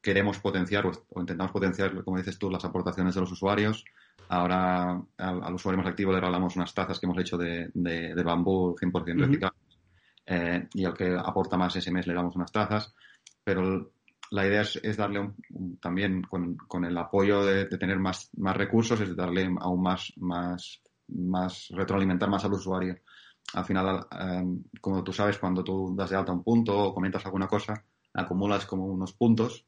queremos potenciar o intentamos potenciar, como dices tú, las aportaciones de los usuarios. Ahora al, usuario más activo le regalamos unas tazas que hemos hecho de, de, bambú 100% recicladas. Eh, y al que aporta más ese mes le damos unas tazas. Pero la idea es, darle también con, el apoyo de, tener más, más recursos, es darle aún más, más, más retroalimentar más al usuario. Al final, eh, como tú sabes, cuando tú das de alta un punto o comentas alguna cosa, acumulas como unos puntos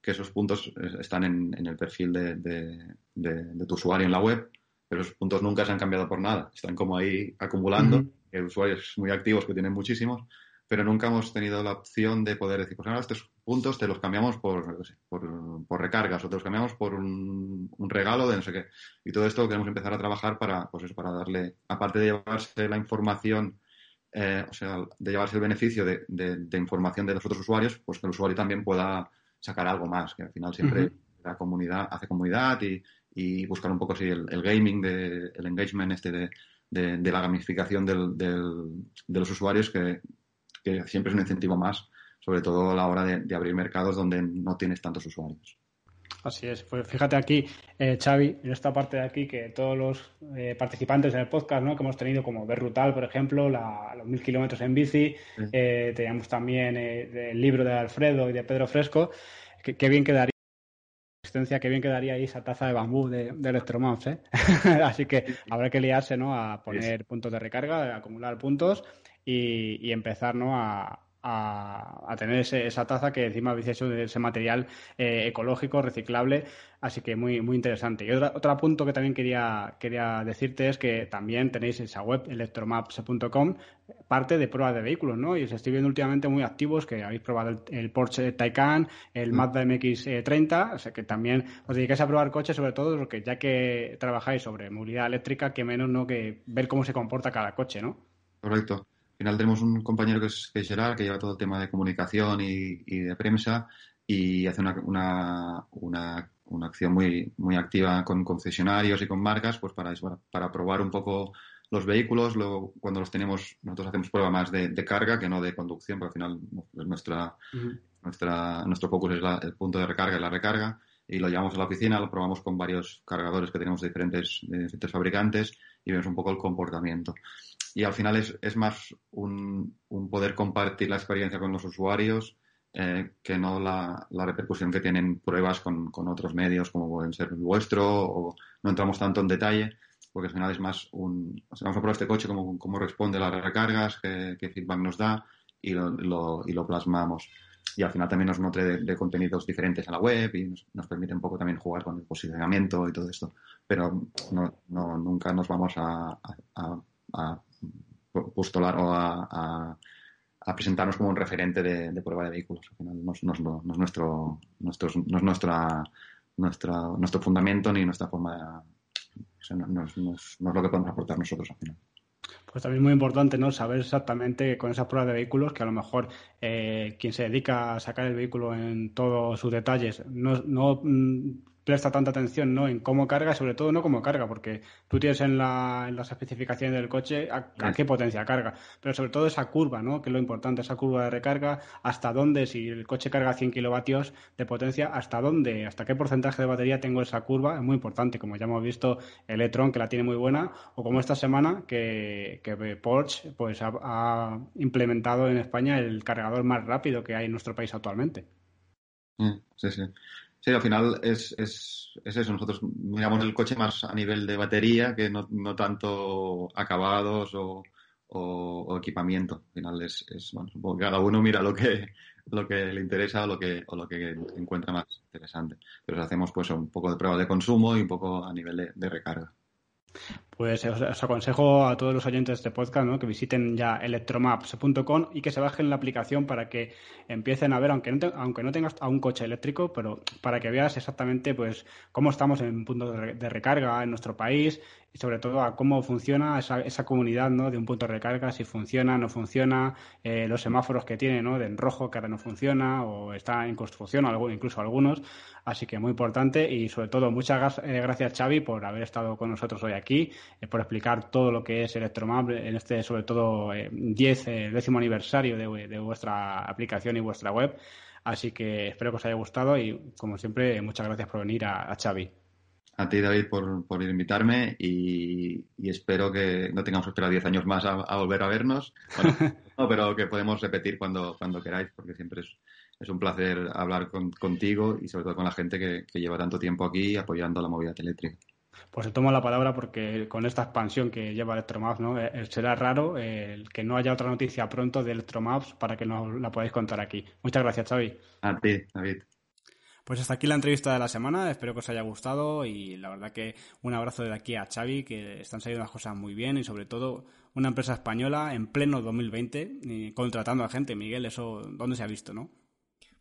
que esos puntos están en, el perfil de, tu usuario en la web, pero esos puntos nunca se han cambiado por nada. Están como ahí acumulando. Hay usuarios muy activos que tienen muchísimos, pero nunca hemos tenido la opción de poder decir, pues ahora estos puntos te los cambiamos por, por, recargas o te los cambiamos por un, regalo de no sé qué. Y todo esto queremos empezar a trabajar para, pues eso, para darle, aparte de llevarse la información eh, o sea, de llevarse el beneficio de, de, información de los otros usuarios, pues que el usuario también pueda sacar algo más, que al final siempre la comunidad hace comunidad y, y buscar un poco así el, gaming, de, el engagement este de, de, la gamificación del, del, de los usuarios, que, que, siempre es un incentivo más, sobre todo a la hora de, abrir mercados donde no tienes tantos usuarios. Así es. Pues fíjate aquí, eh, Xavi, en esta parte de aquí, que todos los eh, participantes del podcast ¿no? que hemos tenido, como Berrutal, por ejemplo, la, los mil kilómetros en bici, eh, teníamos también eh, el libro de Alfredo y de Pedro Fresco, qué bien quedaría existencia, qué bien quedaría ahí esa taza de bambú de, de ¿eh? Así que habrá que liarse, ¿no? A poner puntos de recarga, a acumular puntos y, empezar, ¿no? A, a, tener esa taza que encima habéis hecho de ese material eh, ecológico, reciclable, así que muy, muy interesante. Y otro, punto que también quería, quería decirte es que también tenéis esa web, electromaps.com, parte de pruebas de vehículos, ¿no? Y os estoy viendo últimamente muy activos, que habéis probado el, Porsche Taycan, el mm. Mazda MX-30, o sea que también os dedicáis a probar coches, sobre todo porque ya que trabajáis sobre movilidad eléctrica, que menos, ¿no? Que ver cómo se comporta cada coche, ¿no? Correcto final tenemos un compañero que es, que Gerard, que lleva todo el tema de comunicación y, de prensa y hace una, una, una, acción muy, muy activa con concesionarios y con marcas pues para, para probar un poco los vehículos. Luego, cuando los tenemos, nosotros hacemos prueba más de, carga que no de conducción, porque al final pues, nuestra, nuestra, nuestro focus es el punto de recarga y la recarga. Y lo llevamos a la oficina, lo probamos con varios cargadores que tenemos de diferentes, de diferentes fabricantes y vemos un poco el comportamiento y al final es, es más un, un, poder compartir la experiencia con los usuarios eh, que no la, la, repercusión que tienen pruebas con, con, otros medios como pueden ser el vuestro o no entramos tanto en detalle porque al final es más un... O sea, vamos a probar este coche, cómo, cómo responde a las recargas, qué, qué, feedback nos da y lo, lo, y lo plasmamos. Y al final también nos nutre de, contenidos diferentes a la web y nos, nos, permite un poco también jugar con el posicionamiento y todo esto. Pero no, no nunca nos vamos a, a, a postular o a, presentarnos como un referente de, prueba de vehículos. Al final no, es nuestro, nuestro, no es nuestra, nuestra, nuestro fundamento ni nuestra forma de... no, es, lo que podemos aportar nosotros al final. Pues también es muy importante ¿no? saber exactamente con esas pruebas de vehículos que a lo mejor eh, quien se dedica a sacar el vehículo en todos sus detalles no, no mm, presta tanta atención ¿no? en cómo carga, sobre todo no cómo carga, porque tú tienes en, la, en las especificaciones del coche a, qué potencia carga, pero sobre todo esa curva, ¿no? que es lo importante, esa curva de recarga, hasta dónde, si el coche carga 100 kilovatios de potencia, hasta dónde, hasta qué porcentaje de batería tengo esa curva, es muy importante, como ya hemos visto Electron, que la tiene muy buena, o como esta semana que, que Porsche pues, ha, ha implementado en España el cargador más rápido que hay en nuestro país actualmente. Mm, sí, sí. Sí, al final es, es, es, eso. Nosotros miramos el coche más a nivel de batería que no, no tanto acabados o, o, equipamiento. Al final es, es bueno, cada uno mira lo que, lo que le interesa o lo que, o lo que encuentra más interesante. Pero hacemos pues un poco de prueba de consumo y un poco a nivel de recarga. Pues os, aconsejo a todos los oyentes de este podcast ¿no? que visiten ya electromaps.com y que se bajen la aplicación para que empiecen a ver, aunque no, aunque no tengas a un coche eléctrico, pero para que veas exactamente pues cómo estamos en puntos de, recarga en nuestro país y sobre todo a cómo funciona esa, esa comunidad ¿no? de un punto de recarga, si funciona, no funciona, eh, los semáforos que tiene, ¿no? de en rojo que ahora no funciona o está en construcción, incluso algunos. Así que muy importante y sobre todo muchas eh, gracias Xavi por haber estado con nosotros hoy aquí, por explicar todo lo que es Electromap en este sobre todo 10, décimo aniversario de, vuestra aplicación y vuestra web. Así que espero que os haya gustado y como siempre muchas gracias por venir a Xavi a ti, David, por, por invitarme y, espero que no tengamos que esperar 10 años más a, volver a vernos, no, pero que podemos repetir cuando, cuando queráis, porque siempre es, es un placer hablar contigo y sobre todo con la gente que, lleva tanto tiempo aquí apoyando la movilidad eléctrica. Pues se toma la palabra porque con esta expansión que lleva Electromaps, ¿no? Eh, será raro el que no haya otra noticia pronto de Electromaps para que nos la podáis contar aquí. Muchas gracias, Xavi. A ti, David. Pues hasta aquí la entrevista de la semana, espero que os haya gustado y la verdad que un abrazo de aquí a Xavi, que están saliendo las cosas muy bien y sobre todo una empresa española en pleno 2020 contratando a gente. Miguel, eso, ¿dónde se ha visto, no?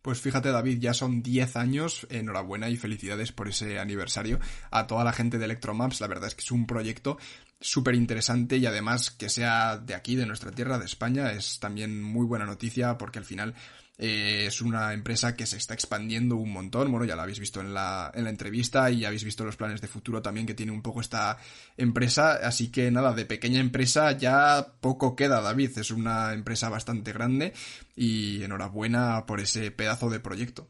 Pues fíjate David, ya son 10 años, enhorabuena y felicidades por ese aniversario. A toda la gente de Electromaps, la verdad es que es un proyecto súper interesante y además que sea de aquí, de nuestra tierra, de España, es también muy buena noticia porque al final eh, es una empresa que se está expandiendo un montón. Bueno, ya lo habéis visto en la, en la entrevista y ya habéis visto los planes de futuro también que tiene un poco esta empresa. Así que nada, de pequeña empresa ya poco queda, David. Es una empresa bastante grande y enhorabuena por ese pedazo de proyecto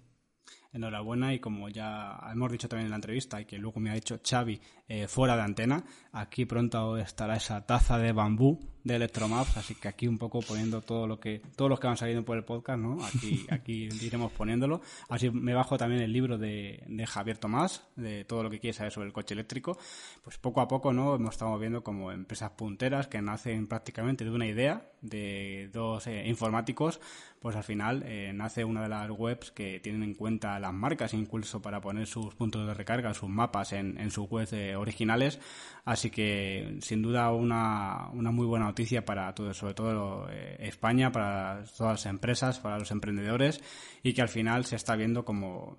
enhorabuena y como ya hemos dicho también en la entrevista y que luego me ha dicho Xavi, eh, fuera de antena. Aquí pronto estará esa taza de bambú de Electromaps, así que aquí un poco poniendo todo lo que todos los que van saliendo por el podcast, ¿no? Aquí aquí iremos poniéndolo. Así me bajo también el libro de, de Javier Tomás, de todo lo que quiere saber sobre el coche eléctrico. Pues poco a poco, ¿no? Hemos estado viendo como empresas punteras que nacen prácticamente de una idea de dos eh, informáticos, pues al final eh, nace una de las webs que tienen en cuenta las marcas, incluso para poner sus puntos de recarga, sus mapas en, en sus webs eh, originales. Así que sin duda una, una muy buena noticia para todo, sobre todo España, para todas las empresas, para los emprendedores y que al final se está viendo como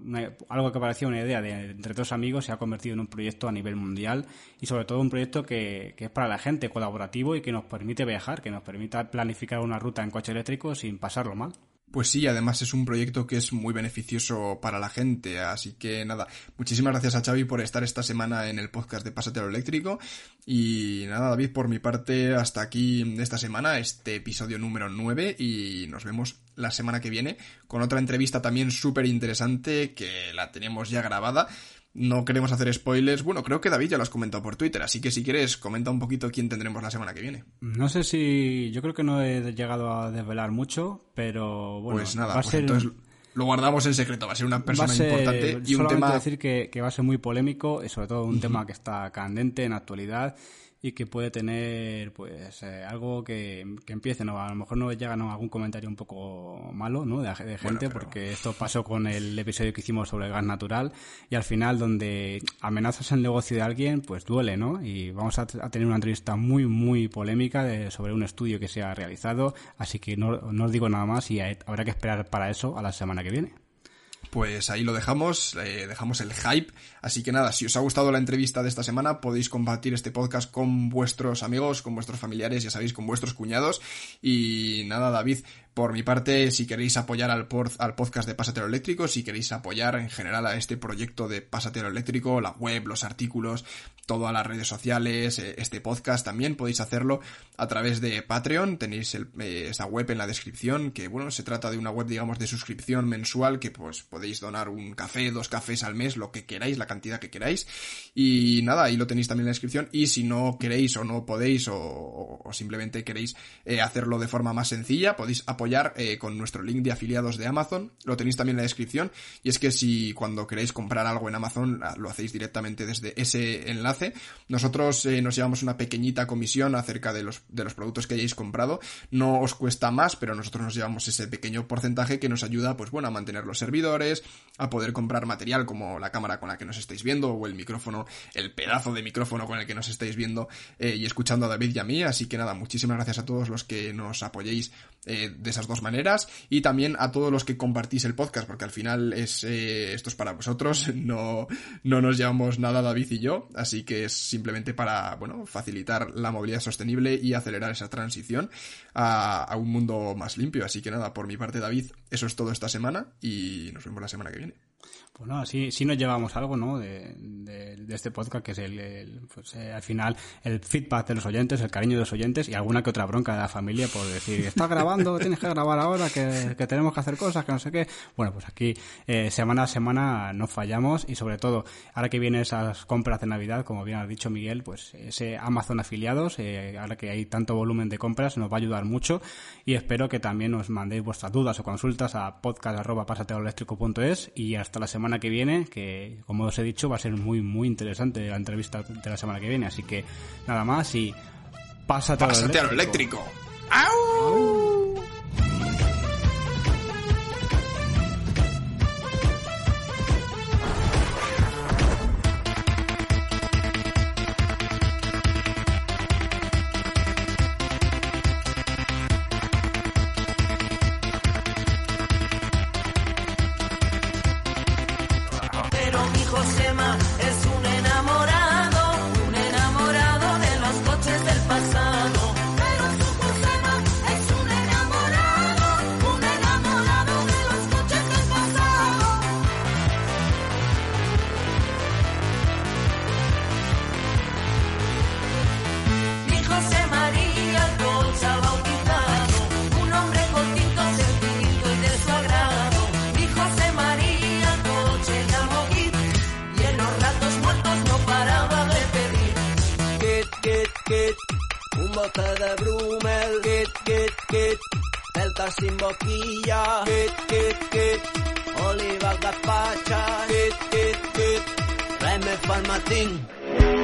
algo que parecía una idea de entre dos amigos se ha convertido en un proyecto a nivel mundial y sobre todo un proyecto que, que es para la gente colaborativo y que nos permite viajar, que nos permita planificar una ruta en coche eléctrico sin pasarlo mal. Pues sí, además es un proyecto que es muy beneficioso para la gente, así que nada, muchísimas gracias a Xavi por estar esta semana en el podcast de Pasatero Eléctrico. Y nada, David, por mi parte hasta aquí esta semana, este episodio número 9 y nos vemos la semana que viene con otra entrevista también súper interesante que la tenemos ya grabada no queremos hacer spoilers. Bueno, creo que David ya lo has comentado por Twitter, así que si quieres, comenta un poquito quién tendremos la semana que viene. No sé si. Yo creo que no he llegado a desvelar mucho, pero bueno. Pues nada, pues entonces lo guardamos en secreto. Va a ser una persona importante y un tema. decir que, que, va a ser muy polémico y sobre todo un tema que está candente en actualidad y que puede tener pues eh, algo que, que, empiece, ¿no? A lo mejor no llega ¿no? algún comentario un poco malo, ¿no? De, gente, porque esto pasó con el episodio que hicimos sobre el gas natural y al final donde amenazas el negocio de alguien, pues duele, ¿no? Y vamos a, tener una entrevista muy, muy polémica de, sobre un estudio que se ha realizado, así que no, no os digo nada más y habrá que esperar para eso a la semana que viene pues ahí lo dejamos, eh, dejamos el hype. Así que nada, si os ha gustado la entrevista de esta semana, podéis compartir este podcast con vuestros amigos, con vuestros familiares, ya sabéis, con vuestros cuñados. Y nada, David, por mi parte, si queréis apoyar al, al podcast de Pasatero Eléctrico, si queréis apoyar en general a este proyecto de Pasatero Eléctrico, la web, los artículos, todas las redes sociales, eh, este podcast también podéis hacerlo a través de Patreon. Tenéis eh, esta web en la descripción, que bueno, se trata de una web, digamos, de suscripción mensual que pues podéis donar un café, dos cafés al mes, lo que queráis, la cantidad que queráis. Y nada, ahí lo tenéis también en la descripción. Y si no queréis o no podéis o, simplemente queréis eh, hacerlo de forma más sencilla, podéis apoyar con nuestro link de afiliados de Amazon. Lo tenéis también en la descripción. Y es que si cuando queréis comprar algo en Amazon, lo hacéis directamente desde ese enlace nosotros eh, nos llevamos una pequeñita comisión acerca de los, de los productos que hayáis comprado. No os cuesta más, pero nosotros nos llevamos ese pequeño porcentaje que nos ayuda, pues bueno, a mantener los servidores, a poder comprar material como la cámara con la que nos estáis viendo o el micrófono, el pedazo de micrófono con el que nos estáis viendo eh, y escuchando a David y a mí. Así que nada, muchísimas gracias a todos los que nos apoyéis eh, esas dos maneras y también a todos los que compartís el podcast, porque al final es esto es para vosotros, no, no nos llevamos nada David y yo, así que que es simplemente para, bueno, facilitar la movilidad sostenible y acelerar esa transición a, a un mundo más limpio. Así que nada, por mi parte, David, eso es todo esta semana y nos vemos la semana que viene. Bueno, pues sí, sí nos llevamos algo, ¿no? De, este podcast, que es el, pues, eh, al final, el feedback de los oyentes, el cariño de los oyentes y alguna que otra bronca de la familia por decir, estás grabando, tienes que grabar ahora, que, tenemos que hacer cosas, que no sé qué. Bueno, pues aquí, eh, semana a semana no fallamos y sobre todo, ahora que vienen esas compras de Navidad, como bien ha dicho Miguel, pues ese Amazon afiliados, eh, ahora que hay tanto volumen de compras, nos va a ayudar mucho y espero que también nos mandéis vuestras dudas o consultas a podcast.pasateoeléctrico.es y hasta la semana que viene, que como os he dicho va a ser muy muy interesante la entrevista de la semana que viene, así que nada más y pásate, pásate a lo eléctrico. ¡Au! un pa'l matín.